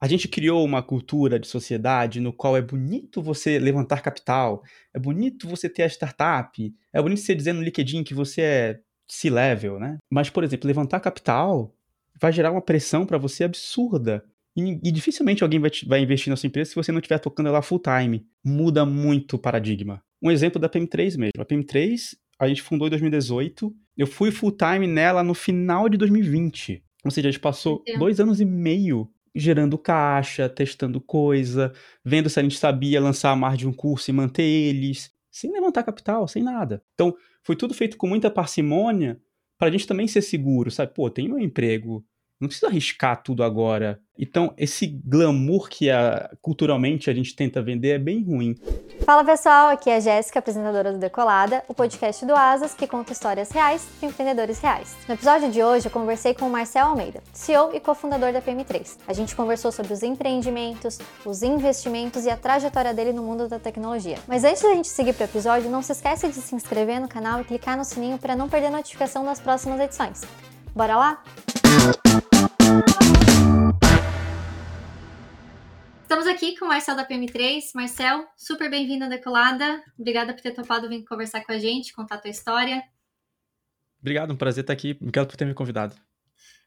a gente criou uma cultura de sociedade no qual é bonito você levantar capital, é bonito você ter a startup, é bonito você dizer no LinkedIn que você é C-level, né? Mas, por exemplo, levantar capital vai gerar uma pressão para você absurda. E, e, dificilmente alguém vai, vai investir na sua empresa se você não estiver tocando ela full time. Muda muito o paradigma. Um exemplo da PM3 mesmo. A PM3, a gente fundou em 2018. Eu fui full time nela no final de 2020. Ou seja, a gente passou Entendo. dois anos e meio gerando caixa, testando coisa, vendo se a gente sabia lançar mais de um curso e manter eles, sem levantar capital, sem nada. Então, foi tudo feito com muita parcimônia para a gente também ser seguro, sabe? Pô, tem meu emprego, não precisa arriscar tudo agora. Então, esse glamour que a, culturalmente a gente tenta vender é bem ruim. Fala pessoal, aqui é a Jéssica, apresentadora do Decolada, o podcast do Asas que conta histórias reais de empreendedores reais. No episódio de hoje, eu conversei com o Marcel Almeida, CEO e cofundador da PM3. A gente conversou sobre os empreendimentos, os investimentos e a trajetória dele no mundo da tecnologia. Mas antes da gente seguir para o episódio, não se esqueça de se inscrever no canal e clicar no sininho para não perder notificação das próximas edições. Bora lá? Estamos aqui com o Marcel da PM3. Marcel, super bem-vindo à Decolada. Obrigada por ter topado vir conversar com a gente, contar a tua história. Obrigado, um prazer estar aqui. Obrigado por ter me convidado.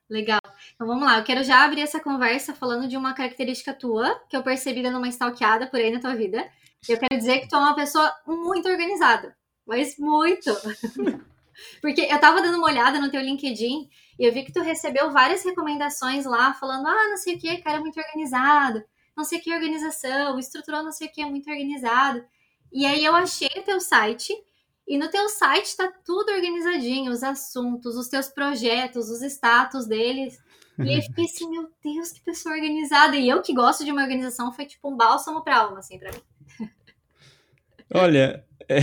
Legal. Então vamos lá, eu quero já abrir essa conversa falando de uma característica tua, que eu percebi dando uma stalkeada por aí na tua vida. Eu quero dizer que tu é uma pessoa muito organizada, mas muito. Porque eu tava dando uma olhada no teu LinkedIn e eu vi que tu recebeu várias recomendações lá, falando, ah, não sei o que, cara muito organizado não sei que organização, estruturou não sei o que, é muito organizado. E aí eu achei o teu site, e no teu site está tudo organizadinho, os assuntos, os teus projetos, os status deles. E eu fiquei assim, meu Deus, que pessoa organizada. E eu que gosto de uma organização, foi tipo um bálsamo pra alma, assim, pra mim. Olha, é,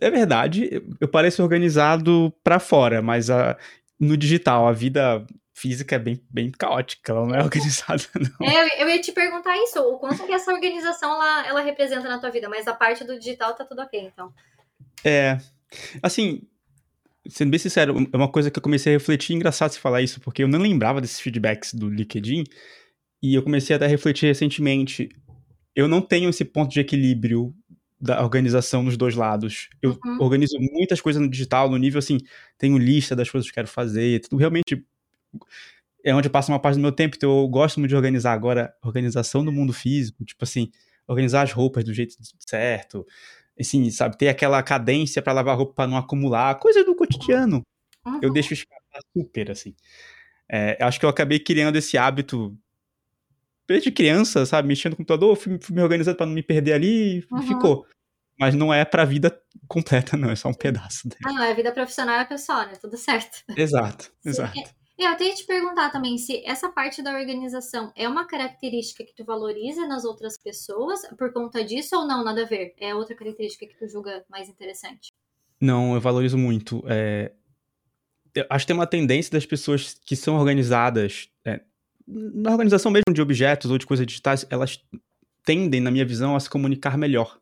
é verdade, eu pareço organizado para fora, mas a, no digital, a vida física é bem, bem caótica, ela não é organizada, não. É, eu ia te perguntar isso, o quanto que essa organização ela, ela representa na tua vida, mas a parte do digital tá tudo ok, então. É, assim, sendo bem sincero, é uma coisa que eu comecei a refletir, engraçado você falar isso, porque eu não lembrava desses feedbacks do LinkedIn, e eu comecei até a refletir recentemente, eu não tenho esse ponto de equilíbrio da organização nos dois lados. Eu uhum. organizo muitas coisas no digital, no nível assim, tenho lista das coisas que quero fazer, tudo realmente é onde eu passo uma parte do meu tempo, então eu gosto muito de organizar agora, organização do mundo físico, tipo assim, organizar as roupas do jeito certo, assim, sabe, ter aquela cadência para lavar roupa para não acumular, coisa do cotidiano. Uhum. Eu deixo escapar super, assim. É, acho que eu acabei criando esse hábito desde criança, sabe, mexendo no computador, fui, fui me organizando para não me perder ali e uhum. ficou. Mas não é pra vida completa, não, é só um pedaço dele. Ah, não, é vida profissional e pessoal, né? Tudo certo. Exato, exato. E eu até ia te perguntar também se essa parte da organização é uma característica que tu valoriza nas outras pessoas por conta disso ou não, nada a ver? É outra característica que tu julga mais interessante? Não, eu valorizo muito. É... Eu acho que tem uma tendência das pessoas que são organizadas, é... na organização mesmo de objetos ou de coisas digitais, elas tendem, na minha visão, a se comunicar melhor.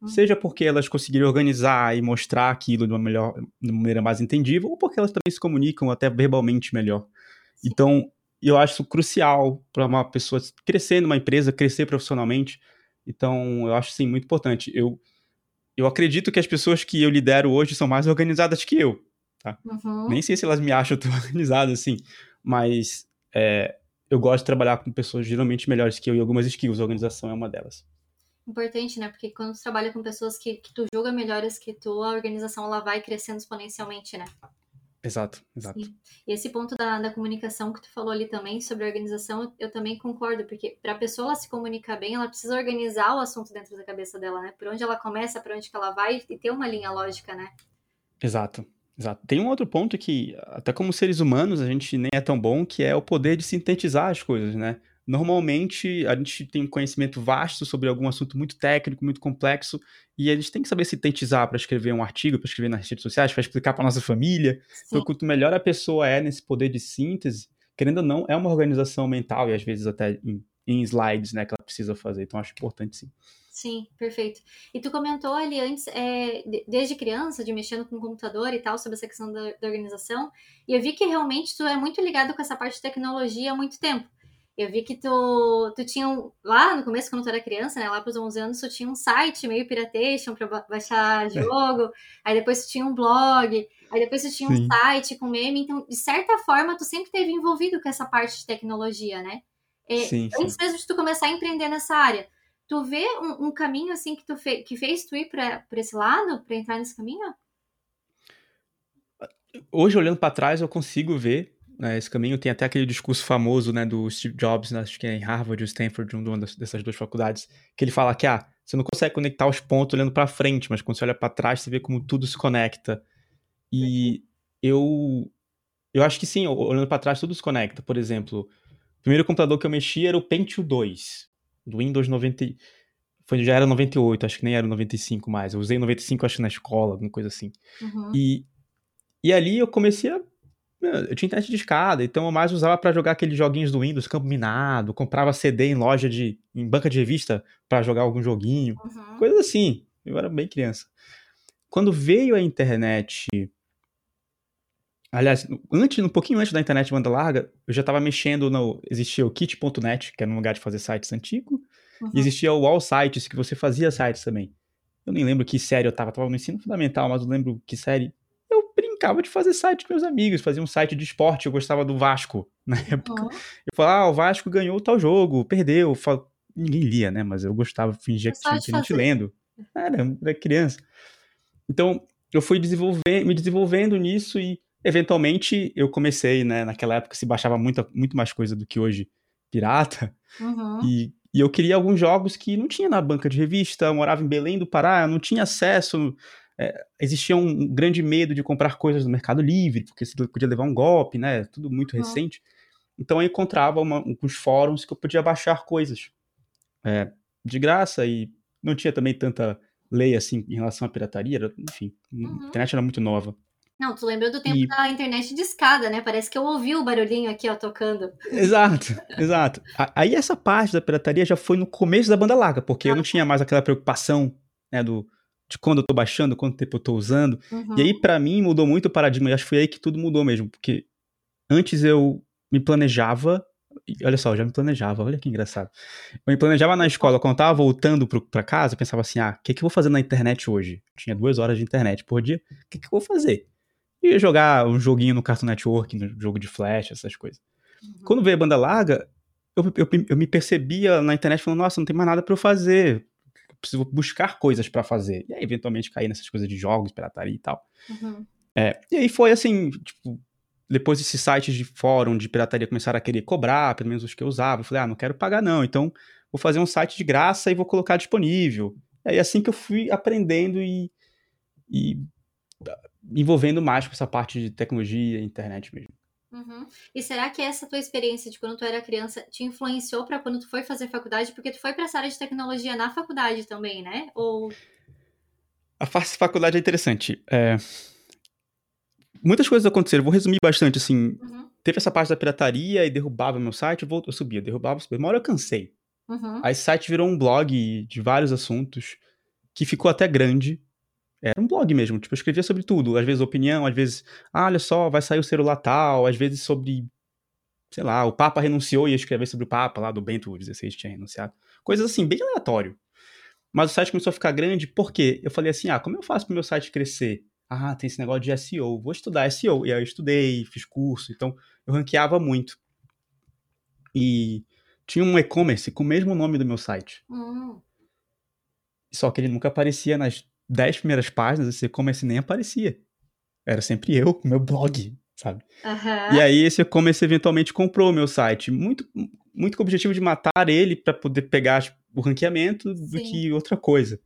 Uhum. Seja porque elas conseguiram organizar e mostrar aquilo de uma, melhor, de uma maneira mais entendível, ou porque elas também se comunicam até verbalmente melhor. Sim. Então, eu acho crucial para uma pessoa crescer numa empresa, crescer profissionalmente. Então, eu acho sim muito importante. Eu, eu acredito que as pessoas que eu lidero hoje são mais organizadas que eu. Tá? Uhum. Nem sei se elas me acham tão organizadas assim, mas é, eu gosto de trabalhar com pessoas geralmente melhores que eu e algumas skills. A organização é uma delas importante, né? Porque quando tu trabalha com pessoas que, que tu julga melhores que tu, a organização ela vai crescendo exponencialmente, né? Exato, exato. Sim. E esse ponto da, da comunicação que tu falou ali também sobre organização, eu, eu também concordo, porque para a pessoa ela se comunicar bem, ela precisa organizar o assunto dentro da cabeça dela, né? Por onde ela começa, para onde que ela vai e ter uma linha lógica, né? Exato, exato. Tem um outro ponto que, até como seres humanos, a gente nem é tão bom, que é o poder de sintetizar as coisas, né? Normalmente, a gente tem um conhecimento vasto sobre algum assunto muito técnico, muito complexo, e a gente tem que saber sintetizar para escrever um artigo, para escrever nas redes sociais, para explicar para nossa família. Sim. Então, quanto melhor a pessoa é nesse poder de síntese, querendo ou não, é uma organização mental e às vezes até em, em slides, né, que ela precisa fazer. Então, acho importante sim. Sim, perfeito. E tu comentou ali antes, é, desde criança, de mexendo com o computador e tal, sobre essa questão da, da organização, e eu vi que realmente tu é muito ligado com essa parte de tecnologia há muito tempo. Eu vi que tu, tu tinha, um, lá no começo, quando tu era criança, né, lá pros 11 anos, tu tinha um site meio piratation para baixar é. jogo, é. aí depois tu tinha um blog, aí depois tu tinha Sim. um site com meme, então, de certa forma, tu sempre esteve envolvido com essa parte de tecnologia, né? É, sim, antes sim. mesmo de tu começar a empreender nessa área, tu vê um, um caminho, assim, que, tu fe, que fez tu ir para esse lado, para entrar nesse caminho? Hoje, olhando para trás, eu consigo ver né, esse caminho. Tem até aquele discurso famoso né, do Steve Jobs, né, acho que é em Harvard ou Stanford, uma dessas duas faculdades, que ele fala que ah, você não consegue conectar os pontos olhando para frente, mas quando você olha para trás, você vê como tudo se conecta. E eu, eu acho que sim, olhando para trás, tudo se conecta. Por exemplo, o primeiro computador que eu mexi era o Pentium 2, do Windows 90. Foi, já era 98, acho que nem era 95 mais. Eu usei 95, acho, na escola, alguma coisa assim. Uhum. E, e ali eu comecei a eu tinha internet de escada, então eu mais usava para jogar aqueles joguinhos do Windows, Campo Minado, comprava CD em loja de. em banca de revista para jogar algum joguinho, uhum. coisas assim. Eu era bem criança. Quando veio a internet. Aliás, antes, um pouquinho antes da internet banda larga, eu já estava mexendo no. Existia o kit.net, que era um lugar de fazer sites antigo, uhum. e existia o All Sites, que você fazia sites também. Eu nem lembro que série eu tava, tava no ensino fundamental, mas eu lembro que série brincava de fazer site com meus amigos, fazia um site de esporte, eu gostava do Vasco na época. Uhum. Eu falava, ah, o Vasco ganhou tal jogo, perdeu. Fal... Ninguém lia, né? Mas eu gostava, fingia que tinha gente lendo. Era, era criança. Então, eu fui desenvolver, me desenvolvendo nisso e, eventualmente, eu comecei, né? Naquela época se baixava muito, muito mais coisa do que hoje pirata. Uhum. E, e eu queria alguns jogos que não tinha na banca de revista, eu morava em Belém do Pará, eu não tinha acesso é, existia um grande medo de comprar coisas no Mercado Livre, porque você podia levar um golpe, né? Tudo muito recente. Então eu encontrava uma, uns fóruns que eu podia baixar coisas é, de graça e não tinha também tanta lei assim em relação à pirataria. Era, enfim, uhum. a internet era muito nova. Não, tu lembrou do tempo e... da internet de escada, né? Parece que eu ouvi o barulhinho aqui, ó, tocando. Exato, exato. Aí essa parte da pirataria já foi no começo da banda larga, porque ah. eu não tinha mais aquela preocupação, né, do de quando eu tô baixando, quanto tempo eu tô usando. Uhum. E aí, para mim, mudou muito o paradigma. E acho que foi aí que tudo mudou mesmo. Porque antes eu me planejava. Olha só, eu já me planejava, olha que engraçado. Eu me planejava na escola, quando eu tava voltando pro, pra casa, eu pensava assim: ah, o que, que eu vou fazer na internet hoje? Eu tinha duas horas de internet por dia, o que, que eu vou fazer? Eu ia jogar um joguinho no Cartoon Network, no jogo de flash, essas coisas. Uhum. Quando veio a banda larga, eu, eu, eu, me percebia na internet falando: nossa, não tem mais nada para eu fazer preciso buscar coisas para fazer. E aí, eventualmente, cair nessas coisas de jogos, pirataria e tal. Uhum. É, e aí foi assim, tipo, depois esses sites de fórum de pirataria começaram a querer cobrar, pelo menos os que eu usava. Eu falei, ah, não quero pagar não, então vou fazer um site de graça e vou colocar disponível. E aí assim que eu fui aprendendo e, e envolvendo mais com essa parte de tecnologia, internet mesmo. Uhum. E será que essa tua experiência de quando tu era criança te influenciou para quando tu foi fazer faculdade? Porque tu foi para essa área de tecnologia na faculdade também, né? Ou a faculdade é interessante. É... Muitas coisas aconteceram. Vou resumir bastante assim. Uhum. Teve essa parte da pirataria e derrubava meu site, eu, eu subia, derrubava, subia. Uma hora eu cansei. Uhum. Aí esse site virou um blog de vários assuntos que ficou até grande. Era um blog mesmo, tipo, eu escrevia sobre tudo. Às vezes opinião, às vezes, ah, olha só, vai sair o celular tal, às vezes sobre, sei lá, o Papa renunciou e ia escrever sobre o Papa lá do Bento XVI tinha renunciado. Coisas assim, bem aleatório. Mas o site começou a ficar grande porque eu falei assim, ah, como eu faço para o meu site crescer? Ah, tem esse negócio de SEO, vou estudar SEO. E aí eu estudei, fiz curso, então eu ranqueava muito. E tinha um e-commerce com o mesmo nome do meu site. Uhum. Só que ele nunca aparecia nas dez primeiras páginas, esse e-commerce nem aparecia. Era sempre eu com meu blog, sabe? Uhum. E aí esse e-commerce eventualmente comprou o meu site, muito, muito com o objetivo de matar ele para poder pegar tipo, o ranqueamento Sim. do que outra coisa.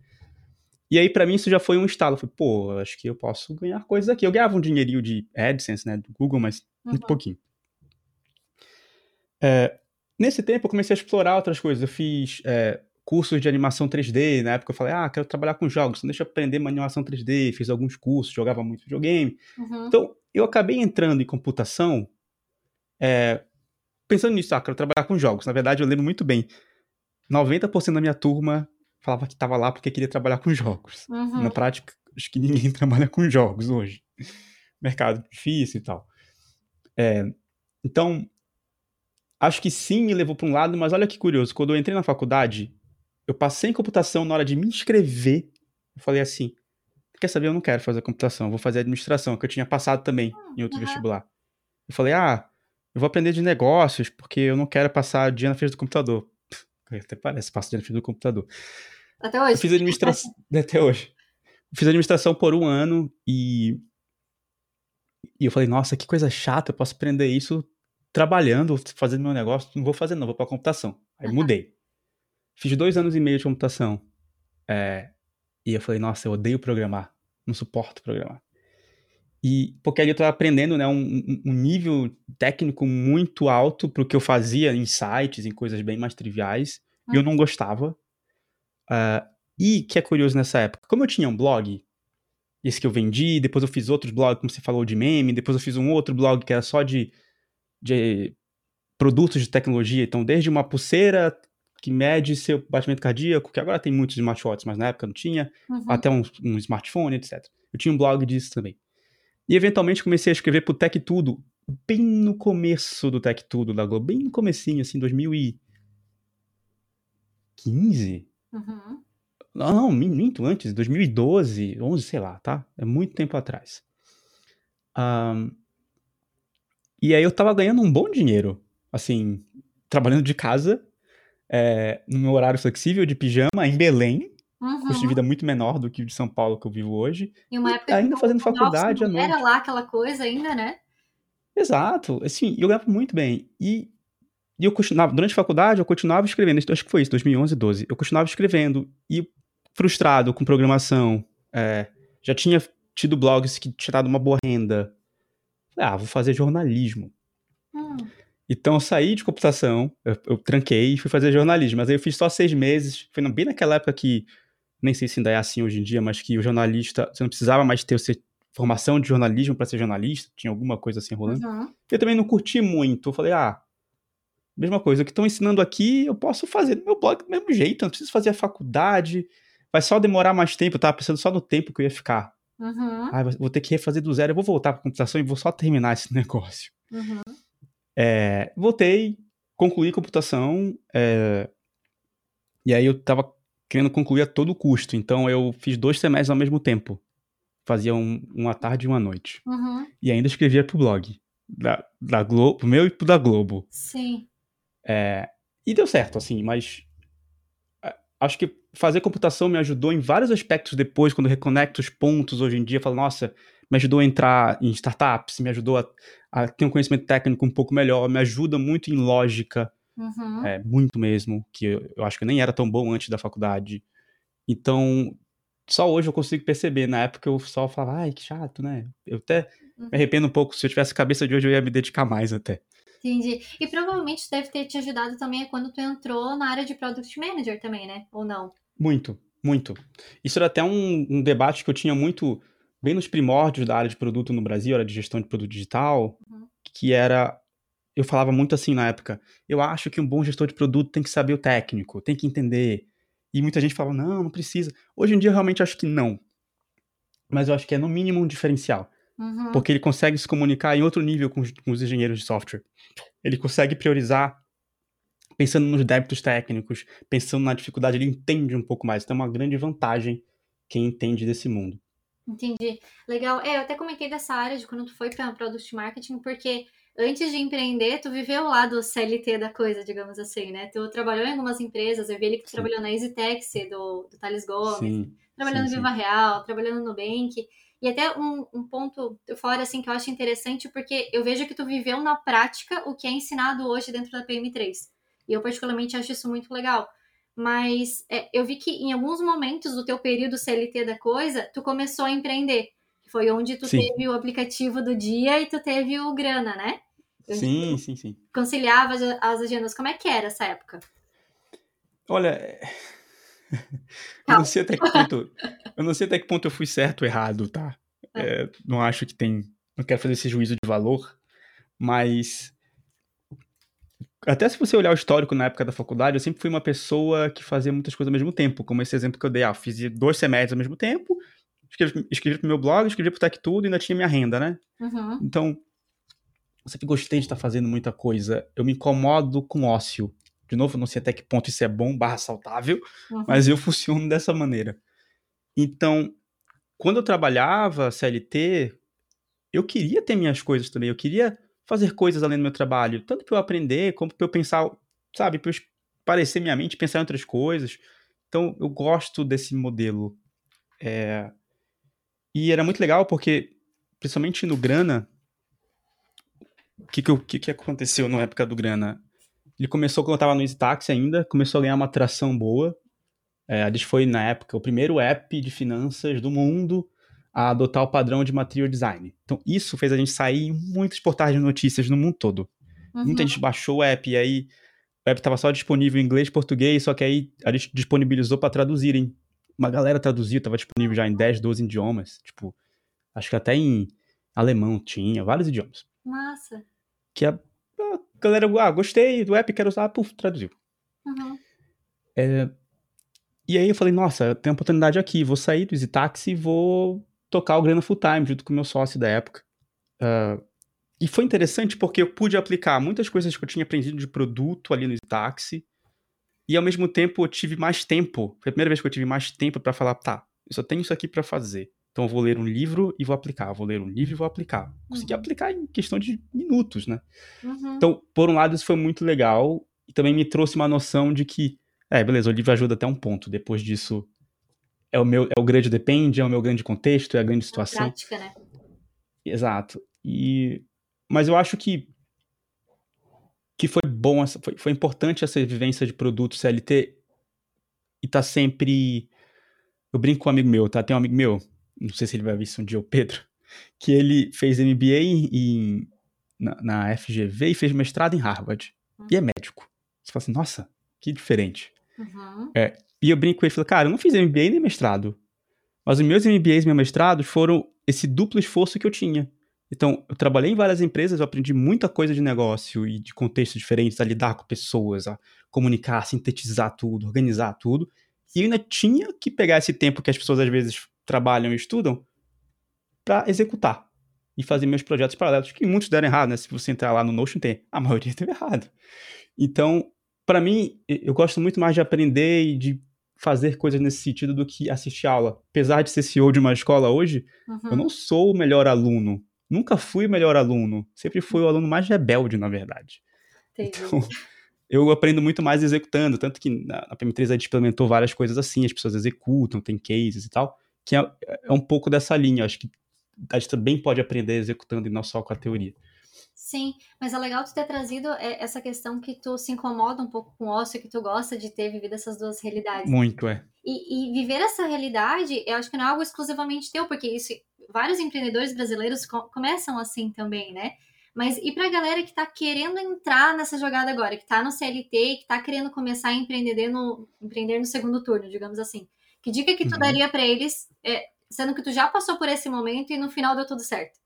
E aí, para mim, isso já foi um estalo. Eu falei, pô, acho que eu posso ganhar coisas aqui. Eu ganhava um dinheirinho de AdSense, né, do Google, mas uhum. muito pouquinho. É, nesse tempo, eu comecei a explorar outras coisas. Eu fiz é, cursos de animação 3D. Na época eu falei, ah, quero trabalhar com jogos, então deixa eu aprender uma animação 3D. Fiz alguns cursos, jogava muito videogame. Uhum. Então, eu acabei entrando em computação é, pensando nisso, ah, quero trabalhar com jogos. Na verdade, eu lembro muito bem. 90% da minha turma falava que estava lá porque queria trabalhar com jogos. Uhum. Na prática, acho que ninguém trabalha com jogos hoje. Mercado difícil e tal. É, então, acho que sim me levou para um lado, mas olha que curioso, quando eu entrei na faculdade, eu passei em computação na hora de me inscrever, eu falei assim, quer saber, eu não quero fazer computação, vou fazer administração, que eu tinha passado também em outro uhum. vestibular. Eu falei, ah, eu vou aprender de negócios, porque eu não quero passar o dia na frente do computador. Até parece, passo o dia na frente do computador. Até hoje. Eu fiz administração, até hoje. Eu fiz administração por um ano e e eu falei, nossa, que coisa chata, eu posso aprender isso trabalhando, fazendo meu negócio. Não vou fazer, não, vou pra computação. Aí uhum. mudei. Fiz dois anos e meio de computação. É, e eu falei, nossa, eu odeio programar. Não suporto programar. E porque ali eu estava aprendendo né, um, um, nível técnico muito alto para o que eu fazia em sites, em coisas bem mais triviais, uhum. e eu não gostava. Uh, e que é curioso nessa época, como eu tinha um blog, esse que eu vendi, depois eu fiz outros blogs, como você falou, de meme, depois eu fiz um outro blog que era só de, de produtos de tecnologia, então desde uma pulseira que mede seu batimento cardíaco, que agora tem muitos smartwatches, mas na época não tinha, uhum. até um, um, smartphone, etc. Eu tinha um blog disso também. E eventualmente comecei a escrever pro Tech Tudo, bem no começo do Tech Tudo da Globo, bem no comecinho, assim, 2015? Uhum. Não, minto antes, 2012, 11, sei lá, tá? É muito tempo atrás. Um, e aí eu tava ganhando um bom dinheiro, assim, trabalhando de casa, é, no meu horário flexível, de pijama, em Belém, uhum. custo de vida muito menor do que o de São Paulo que eu vivo hoje. E uma época ainda fazendo faculdade à noite. Era lá aquela coisa ainda, né? Exato, assim, eu ganhava muito bem. E, e eu continuava, durante a faculdade, eu continuava escrevendo, acho que foi isso, 2011, 12. Eu continuava escrevendo e frustrado com programação, é, já tinha tido blogs que tinha dado uma boa renda. Ah, vou fazer jornalismo. Hum. Então eu saí de computação, eu, eu, tranquei e fui fazer jornalismo. Mas aí eu fiz só seis meses. Foi bem naquela época que, nem sei se ainda é assim hoje em dia, mas que o jornalista, você não precisava mais ter formação de jornalismo para ser jornalista, tinha alguma coisa assim rolando. Uhum. Eu também não curti muito. Eu falei, ah, mesma coisa, o que estão ensinando aqui, eu posso fazer no meu blog do mesmo jeito, não preciso fazer a faculdade, vai só demorar mais tempo, eu tava pensando só no tempo que eu ia ficar. Uhum. Ah, vou ter que refazer do zero, eu vou voltar pra computação e vou só terminar esse negócio. Uhum. É, voltei, concluí computação, é, e aí eu tava querendo concluir a todo custo, então eu fiz dois semestres ao mesmo tempo. Fazia um, uma tarde e uma noite. Uhum. E ainda escrevia pro blog. Da, da Globo, meu e pro da Globo. Sim. É, e deu certo, assim, mas acho que fazer computação me ajudou em vários aspectos depois, quando reconecto os pontos hoje em dia, falo, nossa, me ajudou a entrar em startups, me ajudou a, a ter um conhecimento técnico um pouco melhor, me ajuda muito em lógica, uhum. é, muito mesmo, que eu, eu, acho que eu nem era tão bom antes da faculdade. Então, só hoje eu consigo perceber, na época eu só falava, ai, que chato, né? Eu até uhum. me arrependo um pouco, se eu tivesse a cabeça de hoje eu ia me dedicar mais até. Entendi. E provavelmente deve ter te ajudado também quando tu entrou na área de Product Manager também, né? Ou não? Muito, muito. Isso era até um, um debate que eu tinha muito, bem nos primórdios da área de produto no Brasil, área de gestão de produto digital, uhum. que era eu falava muito assim na época. Eu acho que um bom gestor de produto tem que saber o técnico, tem que entender. E muita gente falava, não, não precisa. Hoje em dia eu realmente acho que não. Mas eu acho que é no mínimo um diferencial. Uhum. Porque ele consegue se comunicar em outro nível com os, com os engenheiros de software. Ele consegue priorizar pensando nos débitos técnicos, pensando na dificuldade, ele entende um pouco mais. Então é uma grande vantagem quem entende desse mundo. Entendi. Legal. É, eu até comentei dessa área de quando tu foi para Product Marketing, porque antes de empreender, tu viveu lá do CLT da coisa, digamos assim, né? Tu trabalhou em algumas empresas, eu vi ali que tu sim. trabalhou na EasyTex, do, do Thales Gomes, sim, trabalhando sim, no Viva Real, trabalhando no Nubank. E até um, um ponto fora, assim, que eu acho interessante, porque eu vejo que tu viveu na prática o que é ensinado hoje dentro da PM3. E eu particularmente acho isso muito legal. Mas é, eu vi que em alguns momentos do teu período CLT da coisa, tu começou a empreender. Foi onde tu sim. teve o aplicativo do dia e tu teve o grana, né? sim, sim, sim. Conciliava as agendas. Como é que era essa época? Olha, é, eu não sei até que ponto. Eu não sei até que ponto eu fui certo ou errado, tá? É. É, não acho que tem. Não quero fazer esse juízo de valor, mas. Até se você olhar o histórico na época da faculdade, eu sempre fui uma pessoa que fazia muitas coisas ao mesmo tempo, como esse exemplo que eu dei. Ah, fiz dois semestres ao mesmo tempo, escrevi, escrevi pro meu blog, escrevi pro Tech Tudo e ainda tinha minha renda, né? Uhum. Então, eu sempre gostei de estar fazendo muita coisa. Eu me incomodo com ócio. De novo, não sei até que ponto isso é bom barra saudável, uhum. mas eu funciono dessa maneira. Então, quando eu trabalhava CLT, eu queria ter minhas coisas também. Eu queria fazer coisas além do meu trabalho, tanto para eu aprender, como para eu pensar, sabe, para eu parecer minha mente, pensar em outras coisas. Então, eu gosto desse modelo. É... E era muito legal porque, principalmente no Grana, o que que, que que aconteceu na época do Grana? Ele começou quando eu estava no Easytaxi ainda, começou a ganhar uma atração boa. É, a gente foi, na época, o primeiro app de finanças do mundo a adotar o padrão de material design. Então, isso fez a gente sair em muitos portais de notícias no mundo todo. Uhum. Muita gente baixou o app e aí o app estava só disponível em inglês e português, só que aí a gente disponibilizou para traduzirem. Uma galera traduziu, estava disponível já em 10, 12 idiomas. Tipo, acho que até em alemão tinha, vários idiomas. Massa. Que a, a galera, ah, gostei do app, quero usar, puf, traduziu. Uhum. É, e aí eu falei, nossa, tem uma oportunidade aqui, vou sair do Easy Taxi e vou tocar o grana full time junto com o meu sócio da época. Uh, e foi interessante porque eu pude aplicar muitas coisas que eu tinha aprendido de produto ali no táxi. E ao mesmo tempo eu tive mais tempo. Foi a primeira vez que eu tive mais tempo para falar, tá, eu só tenho isso aqui para fazer. Então eu vou ler um livro e vou aplicar. vou ler um livro e vou aplicar. Consegui uhum. aplicar em questão de minutos, né? Uhum. Então, por um lado, isso foi muito legal. E também me trouxe uma noção de que, é, beleza, o livro ajuda até um ponto. Depois disso, é o meu, é o grande depende, é o meu grande contexto, é a grande situação. É prática, né? Exato. E mas eu acho que que foi bom, foi, foi importante essa vivência de produto CLT e tá sempre. Eu brinco com um amigo meu, tá? Tem um amigo meu, não sei se ele vai ver isso um dia, o Pedro, que ele fez MBA em, na, na FGV e fez mestrado em Harvard. Uhum. E é médico. Você fala assim, nossa, que diferente. Uhum. É, e eu brinco com ele e falo, cara, eu não fiz MBA nem mestrado. Mas os meus MBAs e meus mestrados foram esse duplo esforço que eu tinha. Então, eu trabalhei em várias empresas, eu aprendi muita coisa de negócio e de contextos diferentes, a lidar com pessoas, a comunicar, a sintetizar tudo, organizar tudo. E eu ainda tinha que pegar esse tempo que as pessoas às vezes trabalham e estudam para executar e fazer meus projetos paralelos, que muitos deram errado, né? Se você entrar lá no Notion, tem. A maioria deu errado. Então, para mim, eu gosto muito mais de aprender e de fazer coisas nesse sentido do que assistir aula. Apesar de ser CEO de uma escola hoje, uhum. eu não sou o melhor aluno nunca fui o melhor aluno. Sempre fui o aluno mais rebelde, na verdade. Entendi. Então, eu aprendo muito mais executando. Tanto que na, na PM3 a gente implementou várias coisas assim, as pessoas executam, tem cases e tal, que é, é um pouco dessa linha. Acho que a gente também pode aprender executando e não só com a teoria. Sim, mas é legal tu ter trazido é, essa questão que tu se incomoda um pouco com o ócio, que tu gosta de ter vivido essas duas realidades. Muito, é. E, e viver essa realidade, eu acho que não é algo exclusivamente teu, porque isso vários empreendedores brasileiros co começam assim também, né? Mas e para a galera que está querendo entrar nessa jogada agora, que está no CLT e que está querendo começar a empreender no, empreender no segundo turno, digamos assim. Que dica que tu uhum. daria para eles, é, sendo que tu já passou por esse momento e no final deu tudo certo?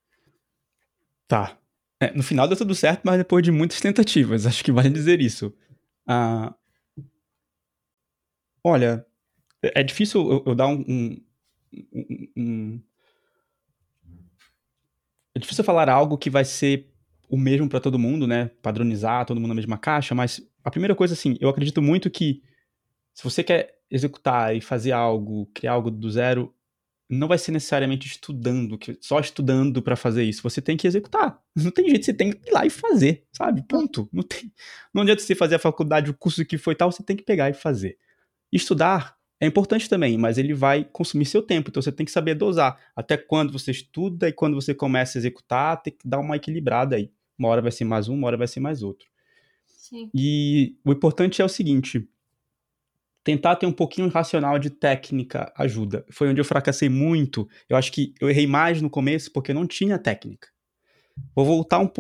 Tá. É, no final deu tudo certo, mas depois de muitas tentativas, acho que vale dizer isso. Ah, olha, é, é difícil eu, eu dar um, um, um, é difícil falar algo que vai ser o mesmo para todo mundo, né? Padronizar todo mundo na mesma caixa, mas a primeira coisa, assim, eu acredito muito que se você quer executar e fazer algo, criar algo do zero, não vai ser necessariamente estudando, só estudando para fazer isso. Você tem que executar. Não tem jeito, você tem que ir lá e fazer, sabe? Ponto. Não tem. Não adianta você fazer a faculdade, o curso que foi tal, você tem que pegar e fazer. Estudar é importante também, mas ele vai consumir seu tempo, então você tem que saber dosar. Até quando você estuda e quando você começa a executar, tem que dar uma equilibrada aí. Uma hora vai ser mais um, uma hora vai ser mais outro. Sim. E o importante é o seguinte: tentar ter um pouquinho racional de técnica ajuda. Foi onde eu fracassei muito. Eu acho que eu errei mais no começo porque não tinha técnica. Vou voltar um,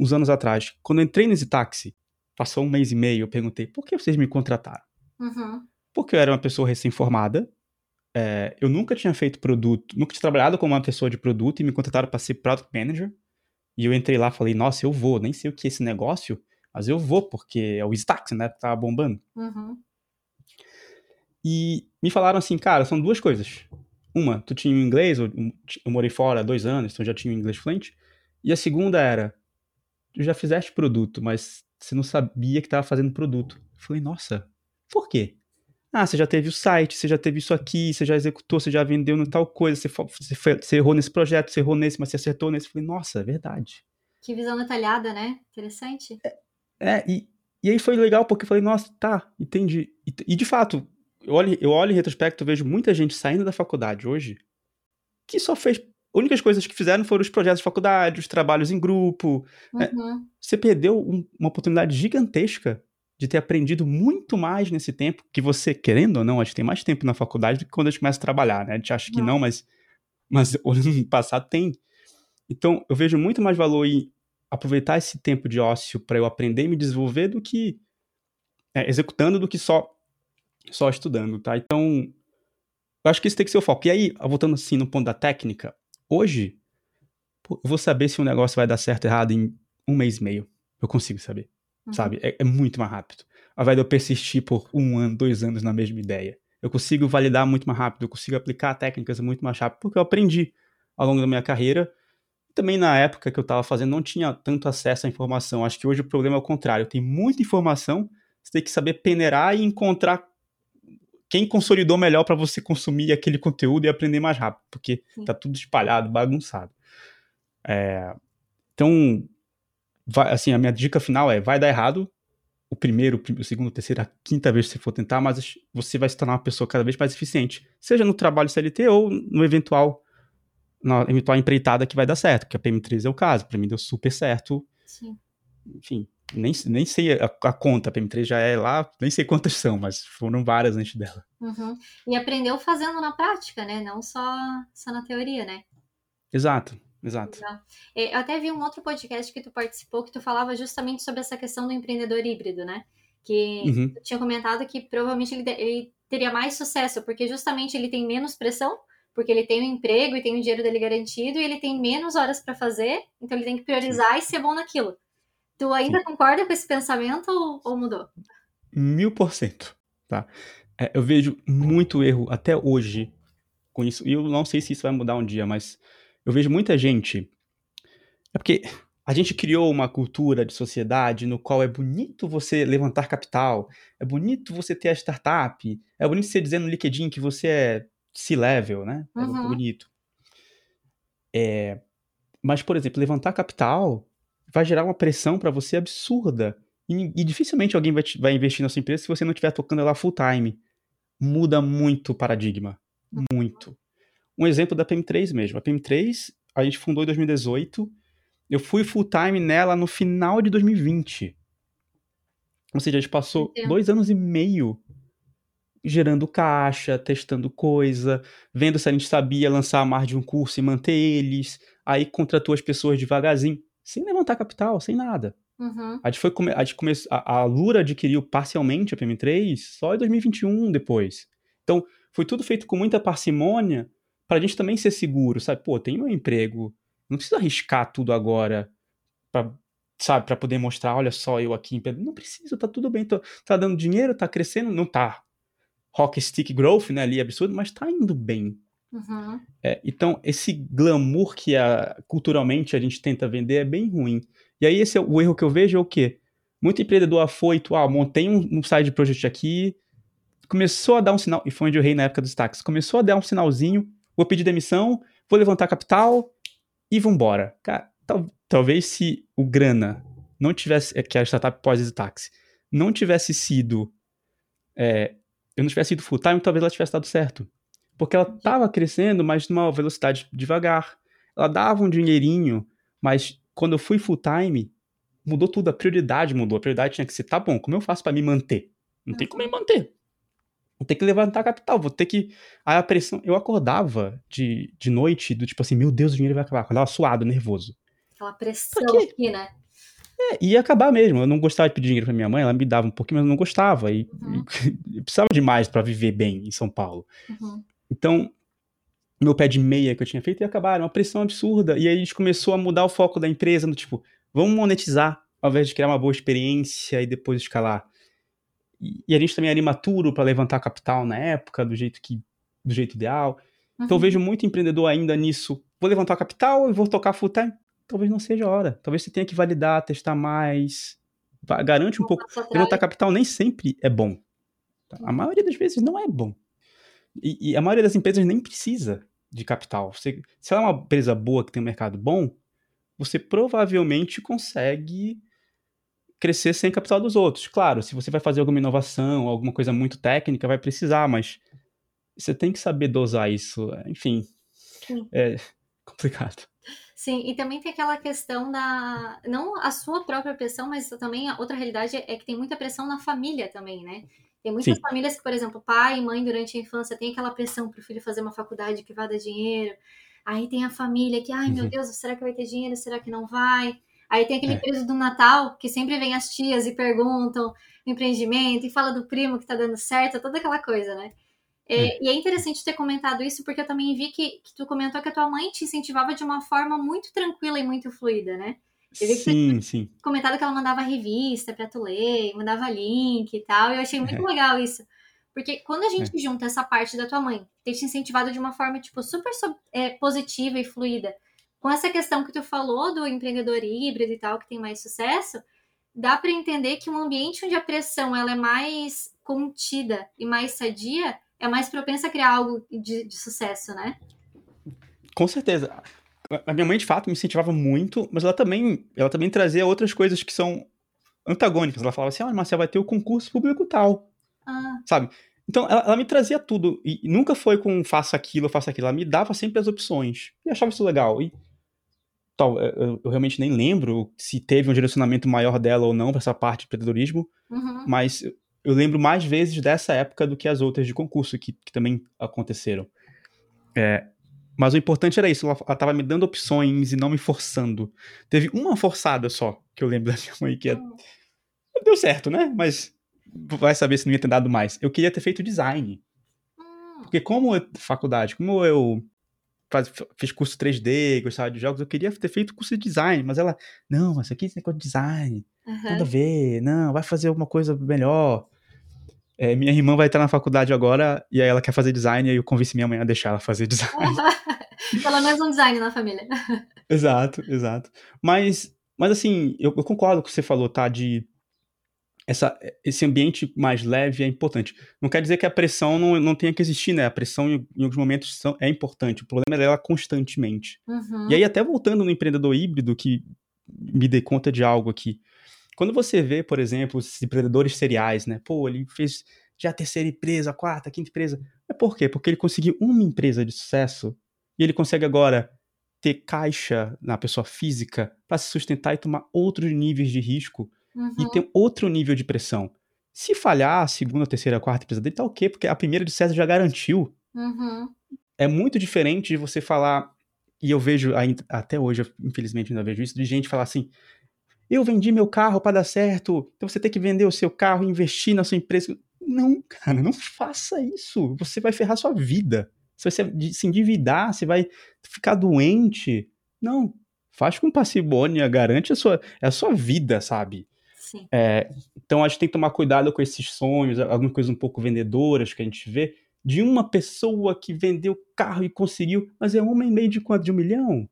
uns anos atrás. Quando eu entrei nesse táxi, passou um mês e meio, eu perguntei: por que vocês me contrataram? Uhum porque eu era uma pessoa recém-formada, é, eu nunca tinha feito produto, nunca tinha trabalhado como uma pessoa de produto e me contrataram para ser product manager. E eu entrei lá e falei, nossa, eu vou, nem sei o que é esse negócio, mas eu vou, porque é o Stax, né, tava bombando. Uhum. E me falaram assim, cara, são duas coisas. Uma, tu tinha o inglês, eu, eu morei fora há dois anos, então já tinha o inglês fluente. E a segunda era, tu já fizeste produto, mas você não sabia que estava fazendo produto. Eu falei, nossa, por quê? Ah, você já teve o site, você já teve isso aqui, você já executou, você já vendeu no tal coisa, você, você, você errou nesse projeto, você errou nesse, mas você acertou nesse. Eu falei, nossa, é verdade. Que visão detalhada, né? Interessante. É, é e, e aí foi legal, porque eu falei, nossa, tá, entendi. E, e de fato, eu olho, eu olho em retrospecto, vejo muita gente saindo da faculdade hoje que só fez. Únicas coisas que fizeram foram os projetos de faculdade, os trabalhos em grupo. Né? Uhum. É, você perdeu um, uma oportunidade gigantesca de ter aprendido muito mais nesse tempo, que você, querendo ou não, acho que tem mais tempo na faculdade do que quando a gente começa a trabalhar, né? A gente acha que não, mas, mas olhando no passado tem. Então, eu vejo muito mais valor em aproveitar esse tempo de ócio para eu aprender e me desenvolver do que é, executando, do que só só estudando, tá? Então, eu acho que isso tem que ser o foco. E aí, voltando assim no ponto da técnica, hoje, eu vou saber se um negócio vai dar certo ou errado em um mês e meio. Eu consigo saber, uhum. sabe? É, é, muito mais rápido. Ao invés de eu persistir por um ano, dois anos na mesma ideia. Eu consigo validar muito mais rápido, eu consigo aplicar técnicas muito mais rápido, porque eu aprendi ao longo da minha carreira. Também na época que eu estava fazendo, não tinha tanto acesso à informação. Acho que hoje o problema é o contrário. Tem muita informação, você tem que saber peneirar e encontrar quem consolidou melhor para você consumir aquele conteúdo e aprender mais rápido, porque Sim. tá tudo espalhado, bagunçado. É, então, vai, assim, a minha dica final é: vai dar errado o primeiro, o segundo, o terceiro, a quinta vez que você for tentar, mas você vai se tornar uma pessoa cada vez mais eficiente, seja no trabalho CLT ou no eventual na eventual empreitada que vai dar certo, que a PM3 é o caso, para mim deu super certo. Sim. Enfim, nem, nem sei a, a, conta, a PM3 já é lá, nem sei quantas são, mas foram várias antes dela. Uhum. E aprendeu fazendo na prática, né? Não só, só na teoria, né? Exato, exato. É, eu até vi um outro podcast que tu participou que tu falava justamente sobre essa questão do empreendedor híbrido, né? Que uhum. tu tinha comentado que provavelmente ele, ele teria mais sucesso, porque justamente ele tem menos pressão, porque ele tem um emprego e tem o dinheiro dele garantido, e ele tem menos horas para fazer, então ele tem que priorizar Sim. e ser bom naquilo. Tu ainda Sim. concorda com esse pensamento ou, ou mudou? Mil por cento, tá? É, eu vejo muito erro até hoje com isso, e eu não sei se isso vai mudar um dia, mas eu vejo muita gente. É porque a gente criou uma cultura de sociedade no qual é bonito você levantar capital, é bonito você ter a startup, é bonito você dizer no LinkedIn que você é C-level, né? É uhum. bonito. É, mas, por exemplo, levantar capital vai gerar uma pressão para você absurda. E, e, dificilmente alguém vai, vai investir na sua empresa se você não estiver tocando ela full time. Muda muito o paradigma. Muito. Um exemplo da PM3 mesmo. A PM3, a gente fundou em 2018. Eu fui full time nela no final de 2020. Ou seja, a gente passou Entendo. dois anos e meio gerando caixa, testando coisa, vendo se a gente sabia lançar mais de um curso e manter eles. Aí contratou as pessoas devagarzinho sem levantar capital, sem nada. Uhum. A gente foi a, gente come, a, a Lura adquiriu parcialmente a PM3 só em 2021 depois. Então, foi tudo feito com muita parcimônia para a gente também ser seguro, sabe? Pô, tem meu emprego, não precisa arriscar tudo agora para sabe, para poder mostrar, olha só, eu aqui, não precisa, tá tudo bem, tô, tá dando dinheiro, tá crescendo, não tá rock stick growth, né, ali absurdo, mas tá indo bem. Uhum. É, então, esse glamour que a, culturalmente a gente tenta vender é bem ruim. E aí, esse é o erro que eu vejo é o quê? Muito empreendedor afoito, ah, montei um, um side project aqui, começou a dar um sinal, e foi onde eu rei na época dos táxis, começou a dar um sinalzinho, vou pedir demissão, vou levantar capital e vambora. Cara, tal, talvez se o Grana não tivesse, é, que a startup pós-táxi, não tivesse sido, é, eu não tivesse sido full time, talvez ela tivesse dado certo. Porque ela estava crescendo, mas numa velocidade devagar. Ela dava um dinheirinho, mas quando eu fui full time, mudou tudo, a prioridade mudou. A prioridade tinha que ser, tá bom, como eu faço para me manter? Não tem como me manter. Vou ter que levantar capital, vou ter que. Aí a pressão. Eu acordava de, de noite, do tipo assim, meu Deus, o dinheiro vai acabar. Acordava suado, nervoso. Aquela pressão aqui, né? É, ia acabar mesmo. Eu não gostava de pedir dinheiro pra minha mãe, ela me dava um pouquinho, mas eu não gostava. E, uhum. e precisava de mais para viver bem em São Paulo. Uhum. Então, meu pé de meia que eu tinha feito ia acabar, uma pressão absurda. E aí a gente começou a mudar o foco da empresa, no tipo, vamos monetizar, ao invés de criar uma boa experiência e depois escalar. E, e a gente também era imaturo para levantar capital na época, do jeito que do jeito ideal. Uhum. Então eu uhum. vejo muito empreendedor ainda nisso. Vou levantar capital e vou tocar full time. talvez não seja a hora. Talvez você tenha que validar, testar mais. Garante um pouco. Levantar capital nem sempre é bom. Tá? A maioria das vezes não é bom. E, e, a maioria das empresas nem precisa de capital. Você, se ela é uma empresa boa que tem um mercado bom, você provavelmente consegue crescer sem capital dos outros. Claro, se você vai fazer alguma inovação, alguma coisa muito técnica, vai precisar, mas você tem que saber dosar isso. Enfim, Sim. é complicado. Sim, e também tem aquela questão da. Não a sua própria pressão, mas também a outra realidade é que tem muita pressão na família também, né? Tem muitas Sim. famílias que, por exemplo, pai e mãe durante a infância tem aquela pressão para o filho fazer uma faculdade que vai dar dinheiro. Aí tem a família que, ai meu uhum. Deus, será que vai ter dinheiro? Será que não vai? Aí tem aquele é. período do Natal que sempre vem as tias e perguntam empreendimento e fala do primo que tá dando certo, toda aquela coisa, né? É, é. E é interessante ter comentado isso, porque eu também vi que, que, tu comentou que a tua mãe te incentivava de uma forma muito tranquila e muito fluida, né? Sim, sim. Comentado que ela mandava revista para tu ler, mandava link e tal, e eu achei muito é. legal isso. Porque quando a gente é. junta essa parte da tua mãe, ter te incentivado de uma forma, tipo, super é, positiva e fluida, com essa questão que tu falou do empreendedor híbrido e tal, que tem mais sucesso, dá para entender que um ambiente onde a pressão ela é mais contida e mais sadia, é mais propensa a criar algo de, de sucesso, né? Com certeza. A minha mãe, de fato, me incentivava muito, mas ela também, ela também trazia outras coisas que são antagônicas. Ela falava assim, ah, Marcelo, vai ter o concurso público tal. Ah. Sabe? Então, ela, ela, me trazia tudo. E nunca foi com faça aquilo, faça aquilo. Ela me dava sempre as opções. E achava isso legal. E tal, eu, eu realmente nem lembro se teve um direcionamento maior dela ou não para essa parte de empreendedorismo. Uhum. Mas eu lembro mais vezes dessa época do que as outras de concurso que, que também aconteceram. É, mas o importante era isso, ela, ela tava me dando opções e não me forçando. Teve uma forçada só, que eu lembro da minha mãe, que é... deu certo, né? Mas vai saber se não ia ter dado mais. Eu queria ter feito design. Hum. Porque como eu, faculdade, como eu faz, fiz curso 3D, gostava de jogos, eu queria ter feito curso de design, mas ela, não, mas aqui tem negócio de design, uhum. nada a ver, não, vai fazer alguma coisa melhor. É, minha irmã vai estar na faculdade agora e aí ela quer fazer design e eu convenci minha mãe a deixar ela fazer design. Pelo menos um design na família. exato, exato. Mas, mas assim, eu, eu, concordo com o que você falou, tá? De essa, esse ambiente mais leve é importante. Não quer dizer que a pressão não, não tenha que existir, né? A pressão em, em alguns momentos são, é importante. O problema é ela constantemente. Uhum. E aí, até voltando no empreendedor híbrido, que me dei conta de algo aqui. Quando você vê, por exemplo, os empreendedores seriais, né? Pô, ele fez já a terceira empresa, a quarta, a quinta empresa. É por quê? Porque ele conseguiu uma empresa de sucesso e ele consegue agora ter caixa na pessoa física para se sustentar e tomar outros níveis de risco uhum. e ter outro nível de pressão. Se falhar a segunda, a terceira, a quarta empresa dele, tá ok, porque a primeira de sucesso já garantiu. Uhum. É muito diferente de você falar, e eu vejo até hoje, infelizmente ainda vejo isso, de gente falar assim: eu vendi meu carro para dar certo, então você tem que vender o seu carro e investir na sua empresa. Não, cara, não faça isso. Você vai ferrar sua vida. Você se endividar, você vai ficar doente. Não. Faz com parcimônia, garante a sua, a sua vida, sabe? Sim. É, então a gente tem que tomar cuidado com esses sonhos, algumas coisas um pouco vendedoras que a gente vê, de uma pessoa que vendeu carro e conseguiu, mas é uma e meio de quanto? De um milhão?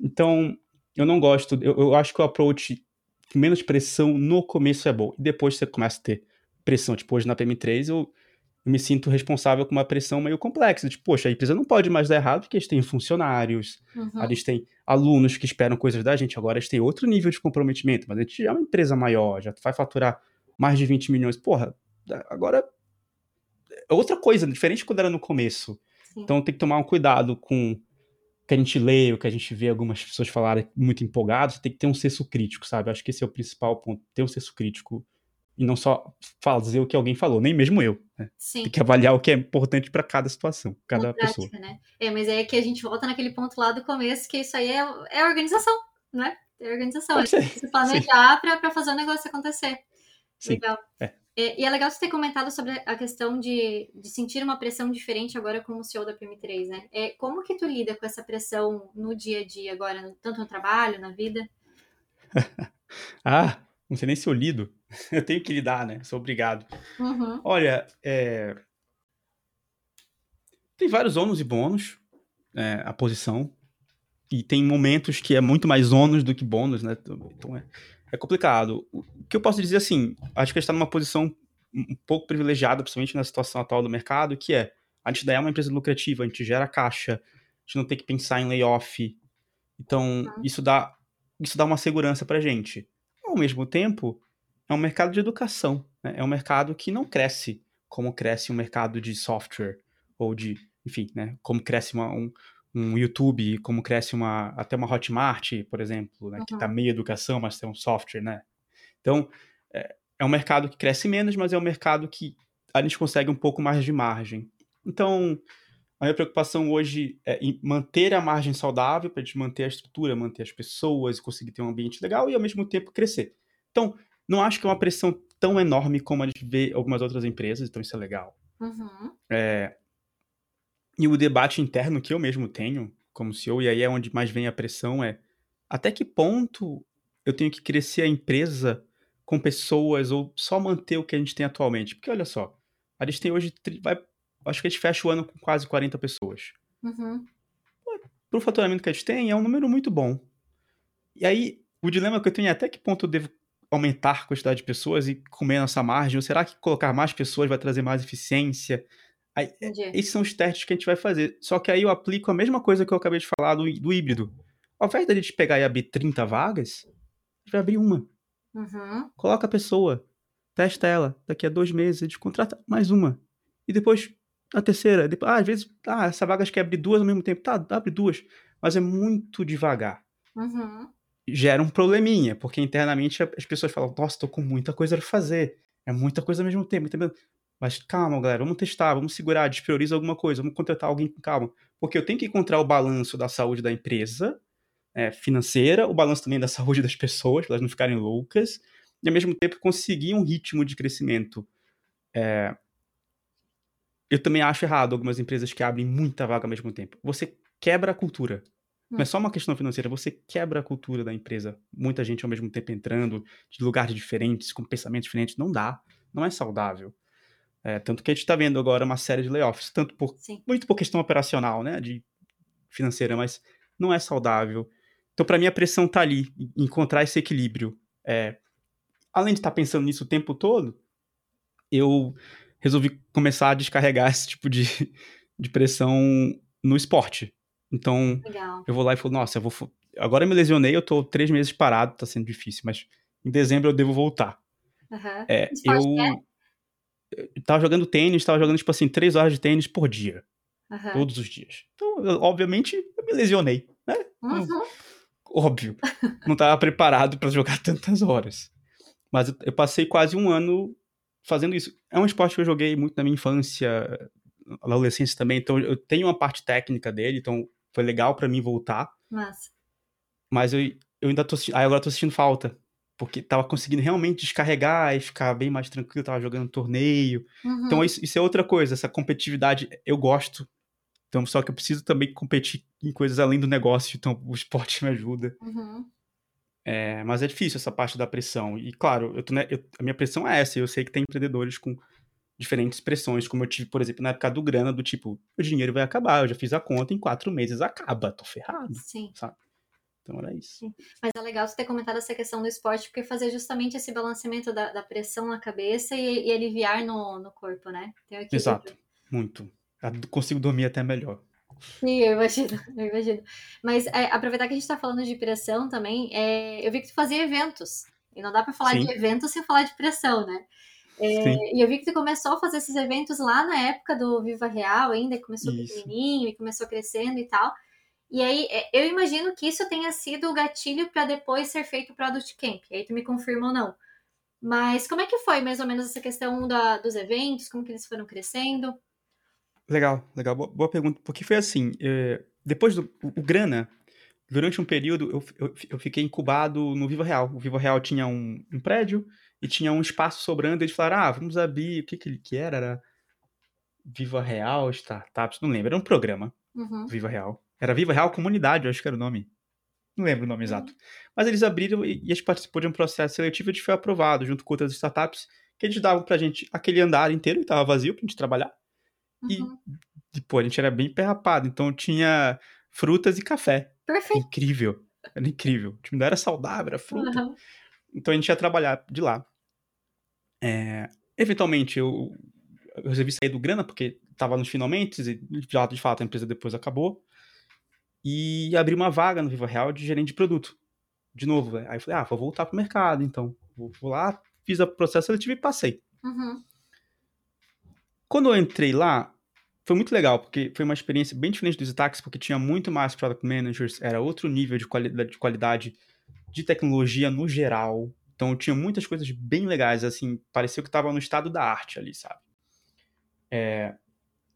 Então, eu não gosto. Eu, eu acho que o approach menos pressão no começo é bom. E depois você começa a ter pressão. Tipo, hoje na PM3 eu, eu me sinto responsável com uma pressão meio complexa. Tipo, poxa, a empresa não pode mais dar errado porque eles têm funcionários, uhum. eles têm alunos que esperam coisas da gente. Agora eles têm outro nível de comprometimento. Mas a gente já é uma empresa maior, já vai faturar mais de 20 milhões. Porra, agora é outra coisa, diferente quando era no começo. Sim. Então tem que tomar um cuidado com que a gente lê, o que a gente vê algumas pessoas falarem muito empolgados, tem que ter um senso crítico, sabe? Acho que esse é o principal ponto, ter um senso crítico e não só fazer o que alguém falou, nem mesmo eu. Né? Tem que avaliar o que é importante para cada situação, cada Na pessoa. Prática, né? É, mas é que a gente volta naquele ponto lá do começo, que isso aí é, é organização, né? É organização. Pode é se planejar para fazer o negócio acontecer. Sim. Legal. É. É, e é legal você ter comentado sobre a questão de, de sentir uma pressão diferente agora como CEO da PM3, né? É, como que tu lida com essa pressão no dia a dia agora, tanto no trabalho, na vida? ah, não sei nem se eu lido. Eu tenho que lidar, né? Sou obrigado. Uhum. Olha, é... tem vários ônus e bônus, é, a posição. e tem momentos que é muito mais ônus do que bônus, né? Então é, é complicado. O que eu posso dizer assim, acho que a gente está numa posição um pouco privilegiada, principalmente na situação atual do mercado, que é a gente é uma empresa lucrativa, a gente gera caixa, a gente não tem que pensar em layoff. Então, uhum. isso dá isso dá uma segurança pra gente. Ao mesmo tempo, é um mercado de educação, né? é um mercado que não cresce como cresce um mercado de software ou de, enfim, né, como cresce uma, um, um YouTube, como cresce uma até uma Hotmart, por exemplo, né, uhum. que está meio educação, mas tem um software, né? Então, é, é um mercado que cresce menos, mas é um mercado que a gente consegue um pouco mais de margem. Então, a minha preocupação hoje é em manter a margem saudável, para a gente manter a estrutura, manter as pessoas, conseguir ter um ambiente legal e, ao mesmo tempo, crescer. Então, não acho que é uma pressão tão enorme como a gente vê algumas outras empresas, então isso é legal. Uhum. É, e o debate interno que eu mesmo tenho como CEO, e aí é onde mais vem a pressão, é até que ponto eu tenho que crescer a empresa com pessoas ou só manter o que a gente tem atualmente? Porque olha só, a gente tem hoje, vai, acho que a gente fecha o ano com quase 40 pessoas. Uhum. Para o faturamento que a gente tem, é um número muito bom. E aí, o dilema que eu tenho é até que ponto eu devo aumentar a quantidade de pessoas e comer nossa margem? Ou será que colocar mais pessoas vai trazer mais eficiência? Aí, esses são os testes que a gente vai fazer. Só que aí eu aplico a mesma coisa que eu acabei de falar do, do híbrido. Ao invés da gente pegar e abrir 30 vagas, a gente vai abrir uma. Uhum. Coloca a pessoa, testa ela. Daqui a dois meses a gente contrata mais uma. E depois a terceira. Depois, ah, às vezes, ah, essa vaga quer abrir duas ao mesmo tempo. Tá, abre duas. Mas é muito devagar. Uhum. Gera um probleminha, porque internamente as pessoas falam: Nossa, tô com muita coisa pra fazer. É muita coisa ao mesmo tempo. Mas calma, galera, vamos testar, vamos segurar, desprioriza alguma coisa, vamos contratar alguém com calma. Porque eu tenho que encontrar o balanço da saúde da empresa é, financeira, o balanço também da saúde das pessoas, para elas não ficarem loucas, e ao mesmo tempo conseguir um ritmo de crescimento. É... Eu também acho errado algumas empresas que abrem muita vaga ao mesmo tempo. Você quebra a cultura. Não é só uma questão financeira, você quebra a cultura da empresa. Muita gente ao mesmo tempo entrando, de lugares diferentes, com pensamentos diferentes. Não dá. Não é saudável. É, tanto que a gente está vendo agora uma série de layoffs, tanto por Sim. muito por questão operacional, né, de financeira, mas não é saudável. Então, para mim, a pressão tá ali, encontrar esse equilíbrio. É, além de estar tá pensando nisso o tempo todo, eu resolvi começar a descarregar esse tipo de, de pressão no esporte. Então, Legal. eu vou lá e falo, nossa, eu vou. Agora eu me lesionei, eu tô três meses parado, tá sendo difícil, mas em dezembro eu devo voltar. Uhum. É, eu, é? Tava jogando tênis, tava jogando, tipo assim, três horas de tênis por dia. Uhum. Todos os dias. Então, eu, obviamente, eu me lesionei, né? Uhum. Óbvio. Não tava preparado para jogar tantas horas. Mas eu, eu, passei quase um ano fazendo isso. É um esporte que eu joguei muito na minha infância, na adolescência também, então eu tenho uma parte técnica dele, então foi legal para mim voltar. Massa. Mas eu, eu ainda tô, ah, agora tô sentindo falta porque tava conseguindo realmente descarregar e ficar bem mais tranquilo, tava jogando torneio. Uhum. Então isso, isso, é outra coisa, essa competitividade eu gosto. Então, só que eu preciso também competir em coisas além do negócio, então o esporte me ajuda. Uhum. É, mas é difícil essa parte da pressão. E claro, eu tô, né, eu, a minha pressão é essa. Eu sei que tem empreendedores com diferentes pressões, como eu tive, por exemplo, na época do grana, do tipo, o dinheiro vai acabar, eu já fiz a conta, em quatro meses acaba, tô ferrado. Sim. Sabe? Então era isso. Mas é legal você ter comentado essa questão do esporte, porque fazer justamente esse balanceamento da, da pressão na cabeça e, e, aliviar no, no corpo, né? Exato, muito. Eu consigo dormir até melhor. Sim, eu imagino, eu imagino. Mas é, aproveitar que a gente está falando de pressão também, é, eu vi que tu fazia eventos. E não dá para falar Sim. de eventos sem falar de pressão, né? É, e eu vi que tu começou a fazer esses eventos lá na época do Viva Real ainda, começou Isso. pequenininho e começou crescendo e tal. E aí, é, eu imagino que isso tenha sido o gatilho para depois ser feito o Product Camp. E aí tu me confirma ou não. Mas como é que foi mais ou menos essa questão da, dos eventos? Como que eles foram crescendo? Legal, legal. Boa, boa pergunta. Porque foi assim, é, depois do o, o, Grana, durante um período eu, eu, eu, fiquei incubado no Viva Real. O Viva Real tinha um, um prédio e tinha um espaço sobrando. E eles falaram, ah, vamos abrir, o que que, que era? Era Viva Real Startups, não lembro. Era um programa, uhum. Viva Real. Era Viva Real Comunidade, eu acho que era o nome. Não lembro o nome exato. Mas eles abriram e, e a gente participou de um processo seletivo e a gente foi aprovado, junto com outras startups, que eles davam pra gente aquele andar inteiro que tava vazio pra gente trabalhar. Uhum. E, pô, a gente era bem perrapado, então tinha frutas e café. Perfeito. incrível. Era incrível. O time não era saudável, era fruta. Uhum. Então a gente ia trabalhar de lá. É, eventualmente eu, eu resolvi sair do grana, porque estava nos finalmente, e já de fato a empresa depois acabou. E abri uma vaga no Viva Real de gerente de produto. De novo. Aí eu falei, ah, vou voltar pro mercado, então. Vou, vou lá, fiz o processo seletivo e passei. Uhum. Quando eu entrei lá, foi muito legal, porque foi uma experiência bem diferente dos Itax, porque tinha muito mais product managers, era outro nível de qualidade, de qualidade de tecnologia no geral. Então tinha muitas coisas bem legais, assim, pareceu que estava no estado da arte ali, sabe? É,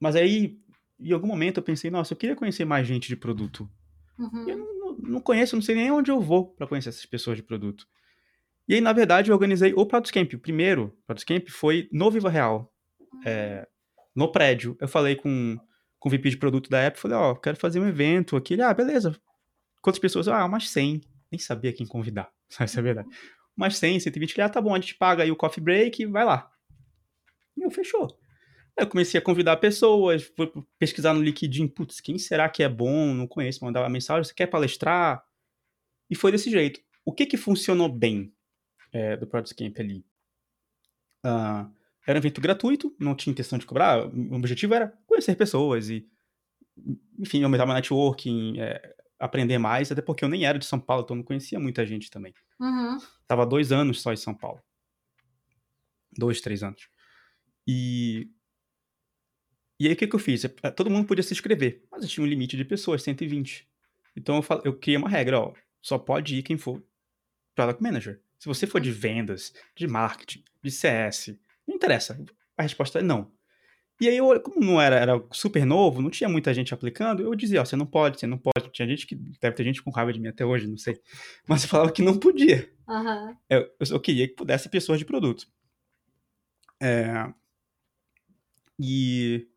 mas aí, em algum momento eu pensei, nossa, eu queria conhecer mais gente de produto. Uhum. Eu não, não, conheço, não sei nem onde eu vou para conhecer essas pessoas de produto. E aí, na verdade, eu organizei o Product Camp. O primeiro Product Camp foi no Viva Real, é, no prédio. Eu falei com, com o VP de produto da Apple, falei, ó, oh, quero fazer um evento aqui. Ele, ah, beleza. Quantas pessoas? Ah, umas 100. Nem sabia quem convidar, essa é verdade. Umas 100, 120. Ele, ah, tá bom, a gente paga aí o coffee break e vai lá. E eu, fechou. Aí eu comecei a convidar pessoas, fui pesquisar no LinkedIn, putz, quem será que é bom? Não conheço, mandava mensagem, você quer palestrar? E foi desse jeito. O que que funcionou bem é, do Product Camp ali? Uh, era um evento gratuito, não tinha intenção de cobrar, o objetivo era conhecer pessoas e, enfim, aumentar meu networking, é, aprender mais, até porque eu nem era de São Paulo, então não conhecia muita gente também. Uhum. Tava dois anos só em São Paulo. Dois, três anos. E e aí o que, que eu fiz? Todo mundo podia se inscrever, mas eu tinha um limite de pessoas, 120. Então eu, fal... eu criei uma regra, ó, só pode ir quem for Product Manager. Se você for de vendas, de marketing, de CS, não interessa. A resposta é não. E aí, eu, como não era, era super novo, não tinha muita gente aplicando, eu dizia, ó, você não pode, você não pode. Tinha gente que, deve ter gente com raiva de mim até hoje, não sei. Mas eu falava que não podia. Uhum. Eu, eu queria que pudesse pessoas de produto. É... E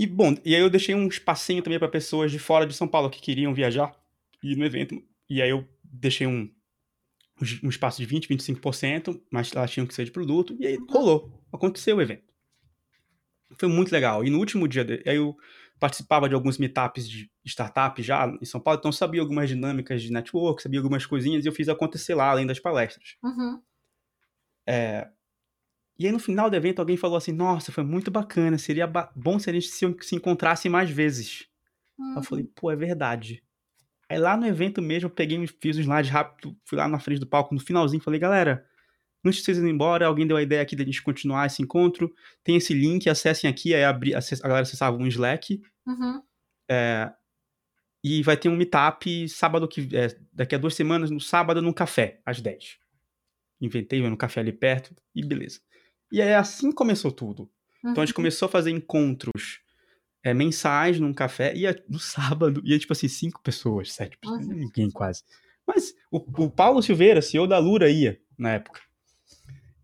e bom, e aí eu deixei um espacinho também para pessoas de fora de São Paulo que queriam viajar e ir no evento. E aí eu deixei um, um espaço de 20, 25%, mas elas tinham que ser de produto. E aí rolou, aconteceu o evento. Foi muito legal. E no último dia, de, aí eu participava de alguns meetups de startup já em São Paulo, então sabia algumas dinâmicas de network, sabia algumas coisinhas e eu fiz acontecer lá, além das palestras. Uhum. É, e aí no final do evento alguém falou assim: Nossa, foi muito bacana, seria ba bom se a gente se, se encontrasse mais vezes. Uhum. Eu falei: Pô, é verdade. Aí lá no evento mesmo eu peguei, fiz um slide rápido, fui lá na frente do palco no finalzinho falei: Galera, antes de vocês irem embora, alguém deu a ideia aqui da gente continuar esse encontro. Tem esse link, acessem aqui. Aí abri, acess, a galera acessava um Slack. Uhum. É, e vai ter um meetup sábado que é, daqui a duas semanas, no sábado, num café, às 10. Inventei no café ali perto e beleza. E aí assim começou tudo. Uhum. Então a gente uhum. começou a fazer encontros é, mensais num café, ia no sábado, ia tipo assim, cinco pessoas, sete pessoas, uhum. ninguém quase. Mas o, o, Paulo Silveira, CEO da Lura, ia na época.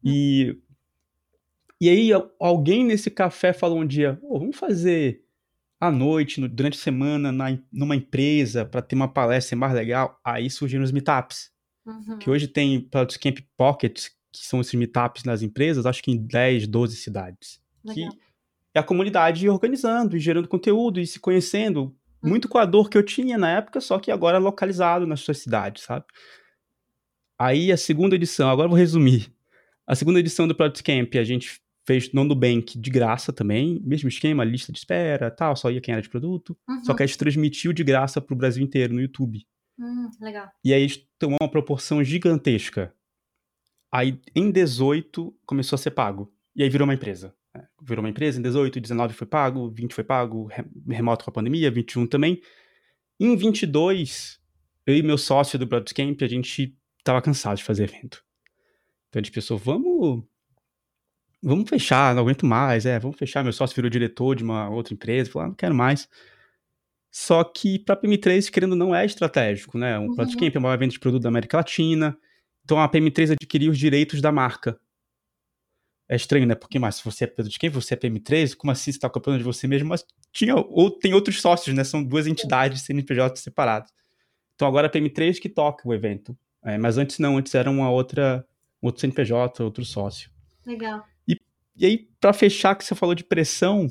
E, e aí alguém nesse café falou um dia, oh, vamos fazer à noite, no, durante a semana, na, numa empresa, para ter uma palestra mais legal. Aí surgiram os meetups. Uhum. Que hoje tem Product Camp Pocket, que são esses meetups nas empresas, acho que em 10, 12 cidades. Legal. Que é a comunidade organizando e gerando conteúdo e se conhecendo, hum. muito com a dor que eu tinha na época, só que agora localizado nas suas cidades, sabe? Aí a segunda edição, agora vou resumir. A segunda edição do Product Camp a gente fez no Nubank de graça também, mesmo esquema, lista de espera, tal, só ia quem era de produto. Uhum. Só que a gente transmitiu de graça para o Brasil inteiro no YouTube. Hum, legal. E aí tomou uma proporção gigantesca. Aí, em 18, começou a ser pago. E aí virou uma empresa. Né? Virou uma empresa, em 18, 19 foi pago, 20 foi pago, remoto com a pandemia, 21 também. Em 22, eu e meu sócio do Broadcamp, a gente tava cansado de fazer evento. Então a gente pensou, vamos vamos fechar, não aguento mais, é, vamos fechar. Meu sócio virou diretor de uma outra empresa, falou, ah, não quero mais. Só que para PM3, querendo não é estratégico, né? O uhum. Broadcamp é o maior evento de produto da América Latina. Então a PM3 adquiriu os direitos da marca. É estranho, né? Porque, mas se você é Pedro de quem? Você é PM3? Como assim você está comprando de você mesmo? Mas tinha, ou tem outros sócios, né? São duas entidades CNPJ separadas. Então agora é a PM3 que toca o evento. É, mas antes não, antes era uma outra, um outro CNPJ, outro sócio. Legal. E, e aí, para fechar, que você falou de pressão,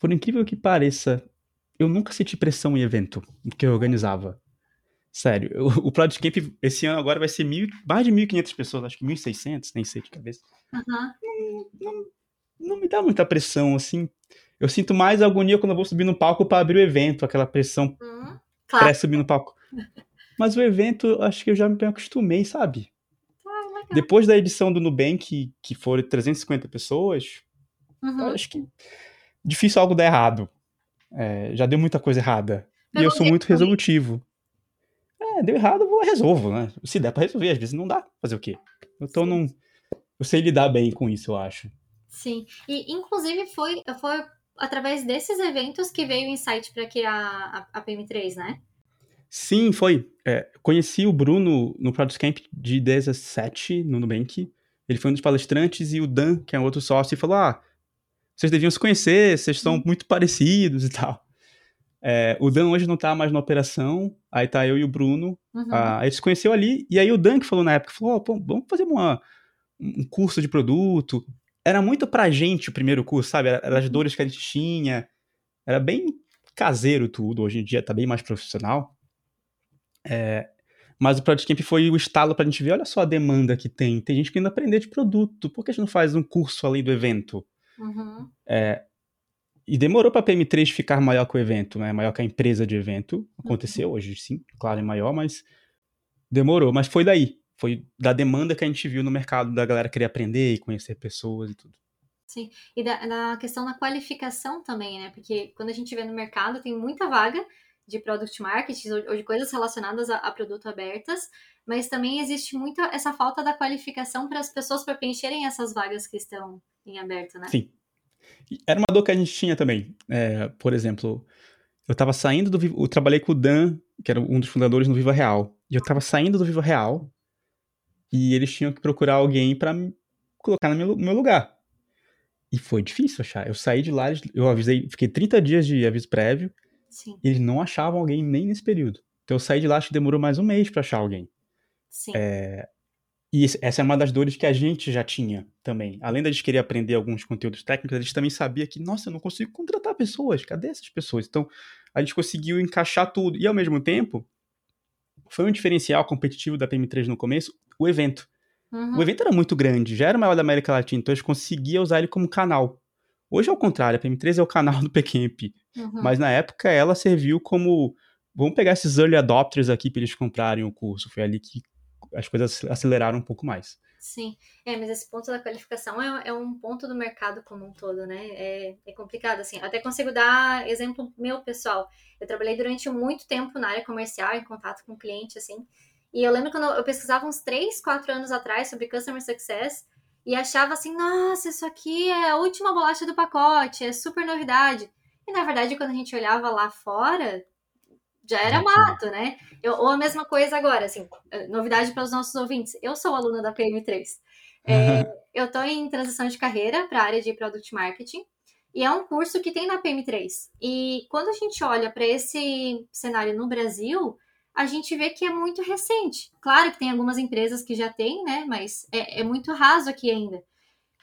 por incrível que pareça, eu nunca senti pressão em evento que eu organizava. Sério, eu, o Product Camp esse ano agora vai ser mil, mais de 1.500 pessoas, acho que 1.600, nem sei de cabeça. Uhum. Não, não, não, me dá muita pressão, assim. Eu sinto mais agonia quando eu vou subir no palco para abrir o evento, aquela pressão Uhum. pré subir no palco. Mas o evento, acho que eu já me acostumei, sabe? Ah. Depois da edição do Nubank, que foram 350 pessoas, Uhum. acho que difícil algo dar errado. É, já deu muita coisa errada. e eu sou muito resolutivo. É, deu errado, eu vou resolvo, né? Se der pra resolver, às vezes não dá. Fazer o quê? Então não. Eu sei lidar bem com isso, eu acho. Sim. E, inclusive, foi, foi através desses eventos que veio o insight para criar a, a PM3, né? Sim, foi. É, conheci o Bruno no Product Camp de 17, no Nubank. Ele foi um dos palestrantes e o Dan, que é um outro sócio, falou: Ah, vocês deviam se conhecer, vocês são muito parecidos e tal. É, o Dan hoje não tá mais na operação, aí tá eu e o Bruno. Uhum. Ah, a gente se conheceu ali, e aí o Dan que falou na época, falou, "Ó, pô, vamos fazer uma, um curso de produto. Era muito pra gente o primeiro curso, sabe? Era, era as dores que a gente tinha. Era bem caseiro tudo, hoje em dia tá bem mais profissional. É, mas o Product Camp foi o estalo pra gente ver, olha só a demanda que tem. Tem gente querendo aprender de produto, por que a gente não faz um curso além do evento? Uhum. E demorou pra PM3 ficar maior que o evento, né? Maior que a empresa de evento. Aconteceu hoje, sim, claro, é maior, mas demorou. Mas foi daí. Foi da demanda que a gente viu no mercado da galera querer aprender e conhecer pessoas e tudo. Sim. E da, questão da qualificação também, né? Porque quando a gente vê no mercado, tem muita vaga de product marketing ou ou de coisas relacionadas a, a produto abertas, mas também existe muita essa falta da qualificação para as pessoas para preencherem essas vagas que estão em aberto, né? Sim. Era uma dor que a gente tinha também. É, por exemplo, eu tava saindo do Viva, eu trabalhei com o Dan, que era um dos fundadores no Viva Real. E eu tava saindo do Viva Real e eles tinham que procurar alguém me colocar no meu, no meu lugar. E foi difícil achar. Eu saí de lá, eu avisei, fiquei 30 dias de aviso prévio Sim, e eles não achavam alguém nem nesse período. Então eu saí de lá, acho que demorou mais um mês pra achar alguém. sim. E essa é uma das dores que a gente já tinha também. Além da gente querer aprender alguns conteúdos técnicos, a gente também sabia que, nossa, eu não consigo contratar pessoas. Cadê essas pessoas? Então, a gente conseguiu encaixar tudo. E, ao mesmo tempo, foi um diferencial competitivo da PM3 no começo, o evento. Uhum. O evento era muito grande, já era o maior da América Latina, então a gente conseguia usar ele como canal. Hoje é o contrário, a PM3 é o canal do PCamp. Uhum. Mas na época ela serviu como. Vamos pegar esses early adopters aqui para eles comprarem o curso. Foi ali que as coisas aceleraram um pouco mais. Sim, é, mas esse ponto da qualificação é, é um ponto do mercado como um todo, né? É, é complicado, assim. Até consigo dar exemplo meu pessoal. Eu trabalhei durante muito tempo na área comercial, em contato com cliente, assim. E eu lembro quando eu pesquisava uns 3, 4 anos atrás sobre Customer Success e achava assim, nossa, isso aqui é a última bolacha do pacote, é super novidade. E na verdade, quando a gente olhava lá fora, já era mato, né? Eu- ou a mesma coisa agora, assim, eh, novidade para os nossos ouvintes. Eu sou aluna da PM3. É, eu estou em transição de carreira para a área de Product Marketing. E é um curso que tem na PM3. E quando a gente olha para esse cenário no Brasil, a gente vê que é muito recente. Claro que tem algumas empresas que já têm, né? Mas é, é muito raso aqui ainda.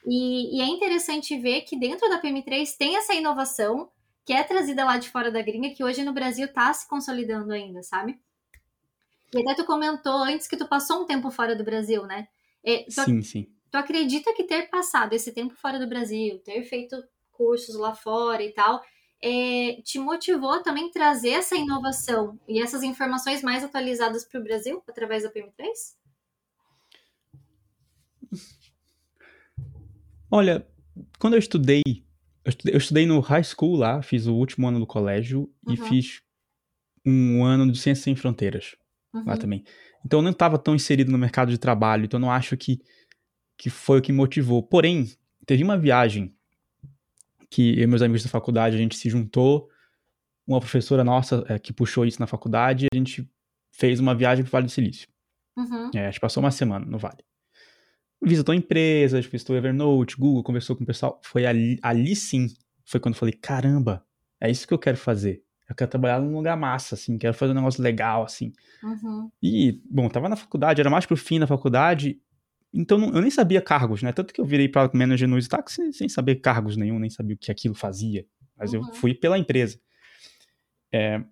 E, e é interessante ver que dentro da PM3 tem essa inovação que é trazida lá de fora da gringa, que hoje no Brasil está se consolidando ainda, sabe? E até tu comentou antes que tu passou um tempo fora do Brasil, né? É, tu, Sim, sim. tu acredita que ter passado esse tempo fora do Brasil, ter feito cursos lá fora e tal, é, te motivou também trazer essa inovação e essas informações mais atualizadas para o Brasil através da PM3? Olha, quando eu estudei, eu estudei, eu estudei no high school lá, fiz o último ano do colégio e Uhum. fiz um ano de Ciências Sem Fronteiras lá Uhum. também. Então eu não estava tão inserido no mercado de trabalho, então eu não acho que, que foi o que motivou. Porém, teve uma viagem que eu e meus amigos da faculdade, a gente se juntou, uma professora nossa eh, que puxou isso na faculdade, e a gente fez uma viagem para o Vale do Silício. Uhum. É, a gente passou uma semana no Vale. Visitou empresas, visitou Evernote, Google, conversou com o pessoal. Foi ali, ali sim, foi quando eu falei, caramba, é isso que eu quero fazer. Eu quero trabalhar num lugar massa, assim, quero fazer um negócio legal, assim. Uhum. E, bom, tava na faculdade, era mais pro fim da faculdade, então não- eu nem sabia cargos, né? Tanto que eu virei Product Manager no Stack sem, sem saber cargos nenhum, nem sabia o que aquilo fazia. Mas eu Uhum. fui pela empresa. É,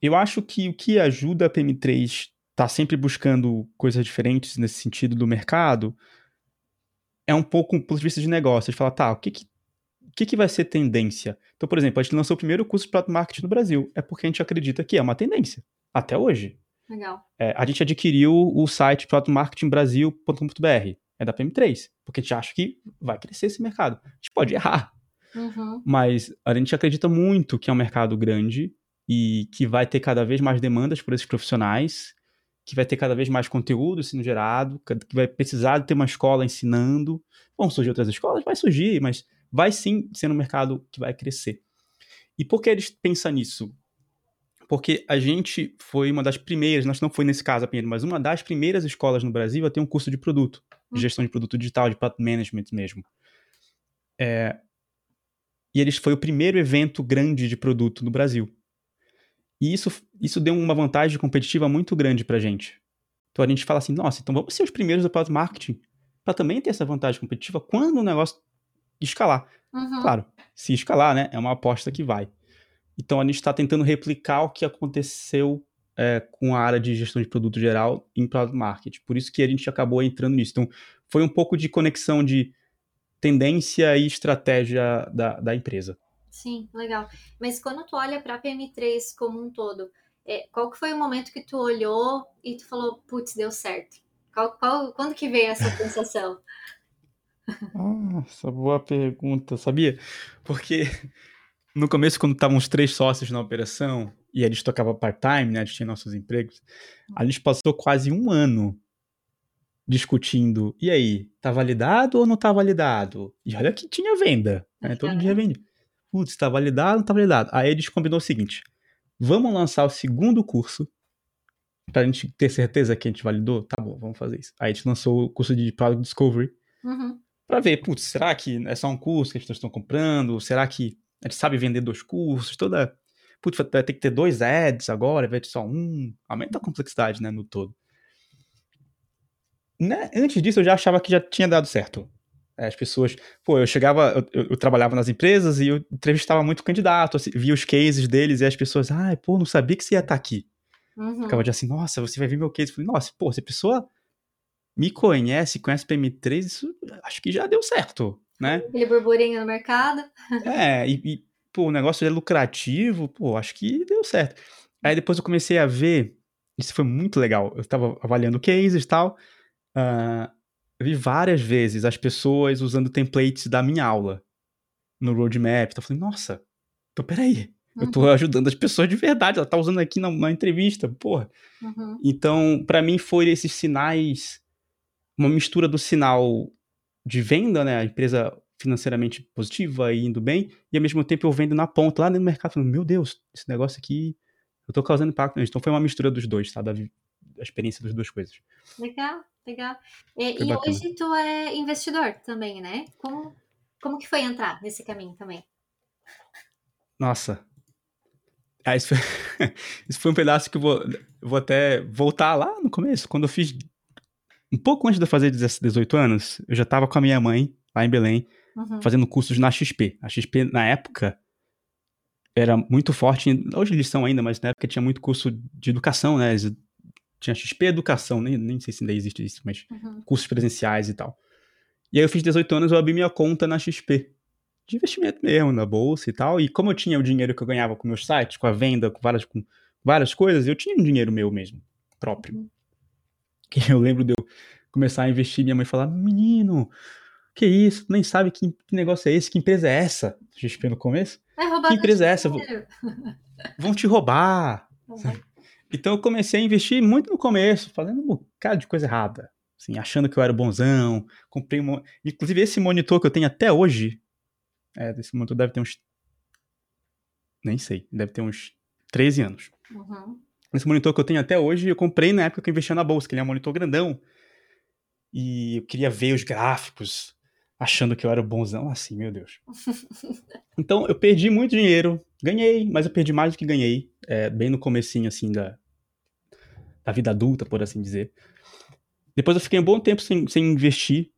eu acho que o que ajuda a PM3 tá sempre buscando coisas diferentes nesse sentido do mercado é um pouco um ponto de vista de negócio. De falar, tá, o que que, o que que vai ser tendência? Então, por exemplo, a gente lançou o primeiro curso de Product Marketing no Brasil. É porque a gente acredita que é uma tendência. Até hoje. Legal. É, a gente adquiriu o site productmarketingbrasil.com.br. É da PM3. Porque a gente acha que vai crescer esse mercado. A gente pode errar. Uhum. Mas a gente acredita muito que é um mercado grande e que vai ter cada vez mais demandas por esses profissionais, que vai ter cada vez mais conteúdo sendo gerado, que vai precisar de ter uma escola ensinando. Vão surgir outras escolas? Vai surgir, mas vai sim ser um mercado que vai crescer. E por que eles pensam nisso? Porque a gente foi uma das primeiras, nós não foi nesse caso apenas, mas uma das primeiras escolas no Brasil a ter um curso de produto, de hum. gestão de produto digital, de product management mesmo. É, e eles foi o primeiro evento grande de produto no Brasil. E isso, isso deu uma vantagem competitiva muito grande pra gente. Então a gente fala assim, nossa, então vamos ser os primeiros do product marketing para também ter essa vantagem competitiva quando o negócio escalar. Uhum. Claro, se escalar, né, é uma aposta que vai. Então a gente está tentando replicar o que aconteceu é, com a área de gestão de produto geral em product marketing. Por isso que a gente acabou entrando nisso. Então foi um pouco de conexão de tendência e estratégia da, da empresa. Sim, legal. Mas quando tu olha para a PM3 como um todo, é, qual que foi o momento que tu olhou e tu falou, putz, deu certo? Qual, qual, quando que veio essa sensação? Ah, essa boa pergunta, sabia? Porque no começo, quando estavam os três sócios na operação e a gente tocava part-time, né, a gente tinha nossos empregos, a gente passou quase um ano discutindo, e aí, tá validado ou não tá validado? E olha que tinha venda, né? Todo dia vende. Putz, tá validado ou não tá validado? Aí eles combinou o seguinte, vamos lançar o segundo curso pra gente ter certeza que a gente validou? Tá bom, vamos fazer isso. Aí a gente lançou o curso de Product Discovery uhum. pra ver, putz, será que é só um curso que as pessoas estão comprando? Será que a gente sabe vender dois cursos? Toda... Putz, vai ter que ter dois ads agora, vai ter só um. Aumenta a complexidade, né, no todo né, antes disso eu já achava que já tinha dado certo. É, as pessoas, pô, eu chegava, eu, eu, trabalhava nas empresas e eu entrevistava muito candidato, assim, via os cases deles e as pessoas, ai, pô, não sabia que você ia estar tá aqui. Uhum. Ficava de assim, nossa, você vai ver meu case. Eu falei, nossa, pô, se a pessoa me conhece, conhece PM3, isso acho que já deu certo, né? Aquele burburinho no mercado. É, e, e, pô, o negócio é lucrativo, pô, acho que deu certo. Aí depois eu comecei a ver, isso foi muito legal, eu estava avaliando cases e tal, Uh, vi várias vezes as pessoas usando templates da minha aula no roadmap. Então eu falei, nossa, então peraí. Uhum. Eu tô uhum. ajudando as pessoas de verdade, ela tá usando aqui na, na entrevista, porra. Uhum. Então, para mim, foi esses sinais, uma mistura do sinal de venda, né? A empresa financeiramente positiva e indo bem, e ao mesmo tempo eu vendo na ponta, lá no mercado, falando, meu Deus, esse negócio aqui, eu tô causando impacto. Então foi uma mistura dos dois, tá? Da, da experiência das duas coisas. Legal. Legal. E, e hoje tu é investidor também, né? Como, como que foi entrar nesse caminho também? Nossa. Ah, isso, foi, isso foi um pedaço que eu vou, eu vou até voltar lá no começo, quando eu fiz. Um pouco antes de eu fazer 18 anos, eu já estava com a minha mãe, lá em Belém, uhum. fazendo cursos na XP. A XP, na época, era muito forte. Hoje eles são ainda, mas na época tinha muito curso de educação, né? Eles tinha XP Educação, nem, nem sei se ainda existe isso, mas uhum. cursos presenciais e tal. E aí eu fiz 18 anos, eu abri minha conta na XP. De investimento mesmo, na bolsa e tal. E como eu tinha o dinheiro que eu ganhava com meus sites, com a venda, com várias, com várias coisas, eu tinha um dinheiro meu mesmo, próprio. Uhum. Que eu lembro de eu começar a investir, minha mãe falar, menino, que isso? Tu nem sabe que, que, negócio é esse? Que empresa é essa? XP no começo? É que empresa é essa? Vão te roubar. Uhum. Então eu comecei a investir muito no começo, fazendo um bocado de coisa errada. Assim, achando que eu era bonzão. Comprei um. Inclusive, esse monitor que eu tenho até hoje. É, esse monitor deve ter uns. Nem sei, deve ter uns 13 anos. Uhum. Esse monitor que eu tenho até hoje, eu comprei na época que eu investia na bolsa, que ele é um monitor grandão. E eu queria ver os gráficos, achando que eu era bonzão, assim, meu Deus. então eu perdi muito dinheiro, ganhei, mas eu perdi mais do que ganhei, é, bem no comecinho, assim, da, da vida adulta, por assim dizer. Depois eu fiquei um bom tempo sem, sem investir,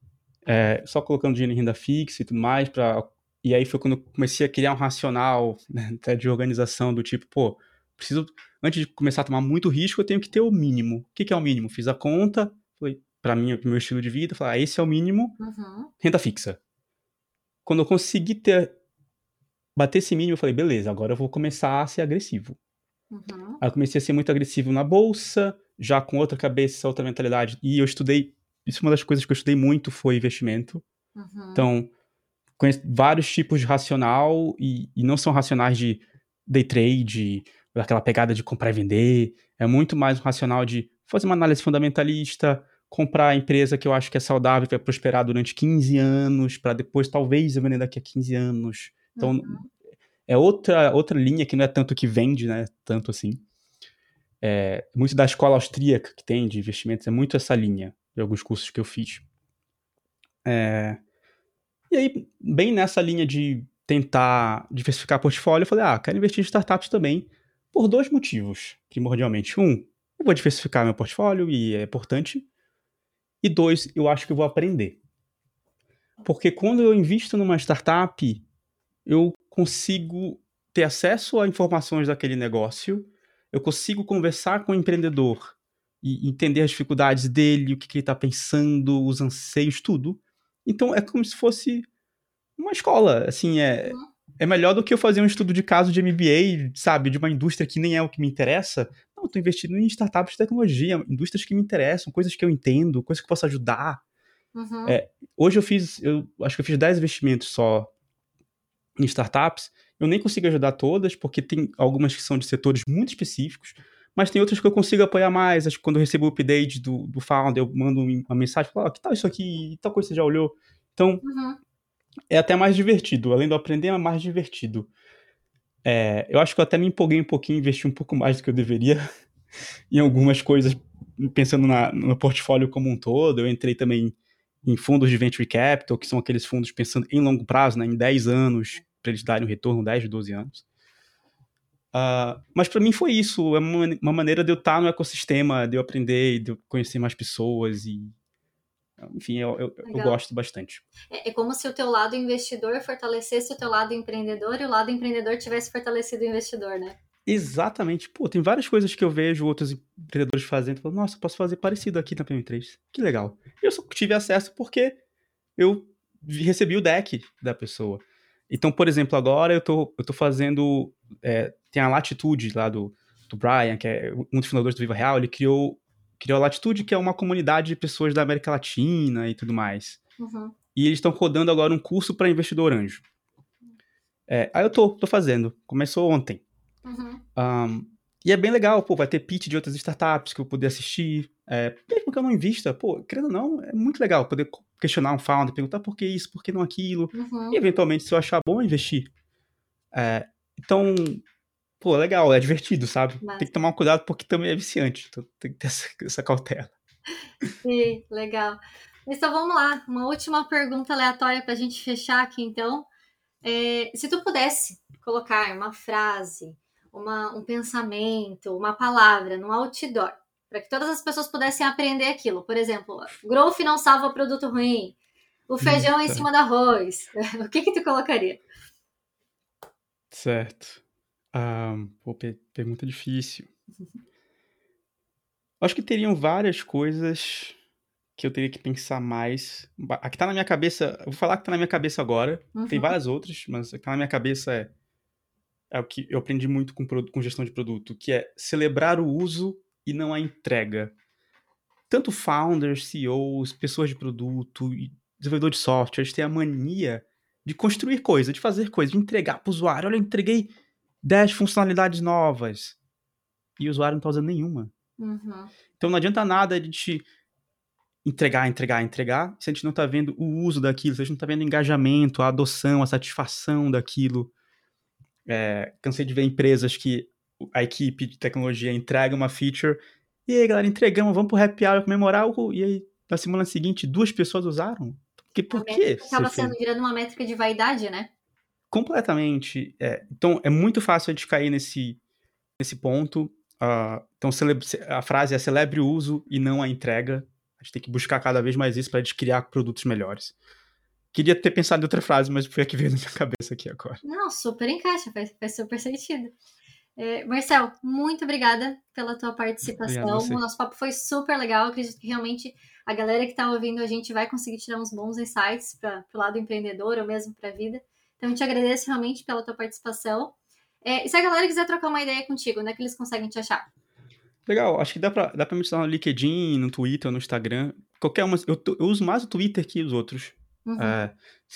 é, só colocando dinheiro em renda fixa e tudo mais, para E aí foi quando eu comecei a criar um racional né, de organização do tipo, pô, preciso, antes de começar a tomar muito risco, eu tenho que ter o mínimo. O que, que é o mínimo? Fiz a conta, foi para mim, pro meu estilo de vida, falar, ah, esse é o mínimo, Uhum. renda fixa. Quando eu consegui ter, bater esse mínimo, eu falei, beleza, agora eu vou começar a ser agressivo. Uhum. Aí eu comecei a ser muito agressivo na bolsa, já com outra cabeça, outra mentalidade. E eu estudei, isso é uma das coisas que eu estudei muito foi investimento. Uhum. Então, conheço vários tipos de racional e, e não são racionais de day trade, aquela pegada de comprar e vender. É muito mais um racional de fazer uma análise fundamentalista, comprar a empresa que eu acho que é saudável, que vai prosperar durante 15 anos, para depois talvez eu vender daqui a 15 anos. Então, Uhum. é outra, outra linha que não é tanto que vende, né? Tanto assim. É, muito da escola austríaca que tem de investimentos, é muito essa linha de alguns cursos que eu fiz. É, e aí, bem nessa linha de tentar diversificar portfólio, eu falei, ah, quero investir em startups também, por dois motivos, primordialmente. Um, eu vou diversificar meu portfólio e é importante. E dois, eu acho que eu vou aprender. Porque quando eu invisto numa startup, eu consigo ter acesso a informações daquele negócio, eu consigo conversar com o empreendedor e entender as dificuldades dele, o que, que ele está pensando, os anseios, tudo. Então é como se fosse uma escola, assim, é, Uhum. é melhor do que eu fazer um estudo de caso de MBA, sabe, de uma indústria que nem é o que me interessa. Não, eu tô investindo em startups de tecnologia, indústrias que me interessam, coisas que eu entendo, coisas que eu posso ajudar. Uhum. É, Hoje eu fiz, eu acho que eu fiz 10 investimentos só em startups. Eu nem consigo ajudar todas, porque tem algumas que são de setores muito específicos, mas tem outras que eu consigo apoiar mais. Acho que quando eu recebo o update do, do founder, eu mando uma mensagem, falo, oh, que tal isso aqui? Tal coisa você já olhou? Então, Uhum. é até mais divertido. Além do aprender, é mais divertido. É, eu acho que eu até me empolguei um pouquinho, investi um pouco mais do que eu deveria em algumas coisas, pensando na, no portfólio como um todo. Eu entrei também em fundos de venture capital, que são aqueles fundos pensando em longo prazo, né, em 10 anos, para eles darem um retorno 10, 12 anos. Uh, mas para mim foi isso, é uma, uma, maneira de eu estar no ecossistema, de eu aprender, de eu conhecer mais pessoas e enfim, eu, eu, eu gosto bastante. É, é, como se o teu lado investidor fortalecesse o teu lado empreendedor e o lado empreendedor tivesse fortalecido o investidor, né? Exatamente. Pô, tem várias coisas que eu vejo outros empreendedores fazendo. Falo, Nossa, posso fazer parecido aqui na PM3. Que legal. Eu só tive acesso porque eu recebi o deck da pessoa. Então, por exemplo, agora eu tô, eu tô fazendo. É, tem a Latitude lá do, do Brian, que é um dos fundadores do Viva Real, ele criou criou a Latitude, que é uma comunidade de pessoas da América Latina e tudo mais. Uhum. E eles estão rodando agora um curso para investidor anjo. É, aí eu tô, tô fazendo. Começou ontem. Uhum. Um, e é bem legal, pô, vai ter pitch de outras startups que eu poder assistir. É, mesmo que eu não invista, pô, querendo ou não, é muito legal poder questionar um founder, perguntar por que isso, por que não aquilo. Uhum. E eventualmente, se eu achar bom, investir. É, então, pô, legal, é divertido, sabe? Mas... Tem que tomar um cuidado porque também é viciante. Então tem que ter essa, essa cautela. Sim, legal. Então vamos lá, uma última pergunta aleatória para a gente fechar aqui, então. É, se tu pudesse colocar uma frase, uma, um pensamento, uma palavra no outdoor, para que todas as pessoas pudessem aprender aquilo. Por exemplo, growth não salva produto ruim, o feijão em cima do arroz. o que que tu colocaria? Certo. Um, pô, pergunta difícil. Acho que teriam várias coisas que eu teria que pensar mais. A que tá na minha cabeça, eu vou falar que tá na minha cabeça agora. Uhum. Tem várias outras, mas a que tá na minha cabeça é é o que eu aprendi muito com, com gestão de produto, que é celebrar o uso e não a entrega. Tanto founders, CEOs, pessoas de produto, desenvolvedor de software, eles têm a mania de construir coisa, de fazer coisa, de entregar para o usuário. Olha, eu entreguei 10 funcionalidades novas. E o usuário não está usando nenhuma. Uhum. Então não adianta nada de te entregar, entregar, entregar, se a gente não está vendo o uso daquilo, se a gente não está vendo o engajamento, a adoção, a satisfação daquilo. É, cansei de ver empresas que a equipe de tecnologia entrega uma feature e aí, galera, entregamos, vamos pro happy hour comemorar, e aí, na semana seguinte, duas pessoas usaram? Porque, por quê? Acaba sendo virando uma métrica de vaidade, né? Completamente. É, então, é muito fácil a gente cair nesse, nesse ponto. Uh, então, a frase é celebre o uso e não a entrega. A gente tem que buscar cada vez mais isso para a gente criar produtos melhores. Queria ter pensado em outra frase, mas foi a que veio na minha cabeça aqui agora. Não, super encaixa, faz, faz super sentido. É, Marcel, muito obrigada pela tua participação. O nosso papo foi super legal. Acredito que realmente a galera que está ouvindo a gente vai conseguir tirar uns bons insights para o lado empreendedor ou mesmo para a vida. Então, eu te agradeço realmente pela tua participação. É, e se a galera quiser trocar uma ideia contigo, onde é que eles conseguem te achar? Legal, acho que dá pra, dá pra me no LinkedIn, no Twitter, no Instagram. Qualquer uma. Eu, eu uso mais o Twitter que os outros. Uhum. É,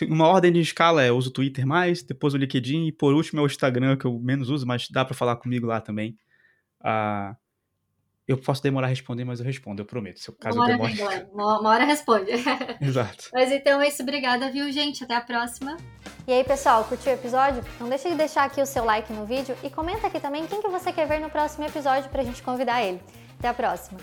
uma ordem de escala é eu uso o Twitter mais, depois o LinkedIn e por último é o Instagram que eu menos uso, mas dá para falar comigo lá também. Ah, eu posso demorar a responder, mas eu respondo, eu prometo. Se caso uma, hora demore... vem, uma, uma hora responde. Exato. Mas então é isso, obrigada, viu, gente? Até a próxima. E aí, pessoal, curtiu o episódio? Não deixe de deixar aqui o seu like no vídeo e comenta aqui também quem que você quer ver no próximo episódio pra gente convidar ele. Até a próxima.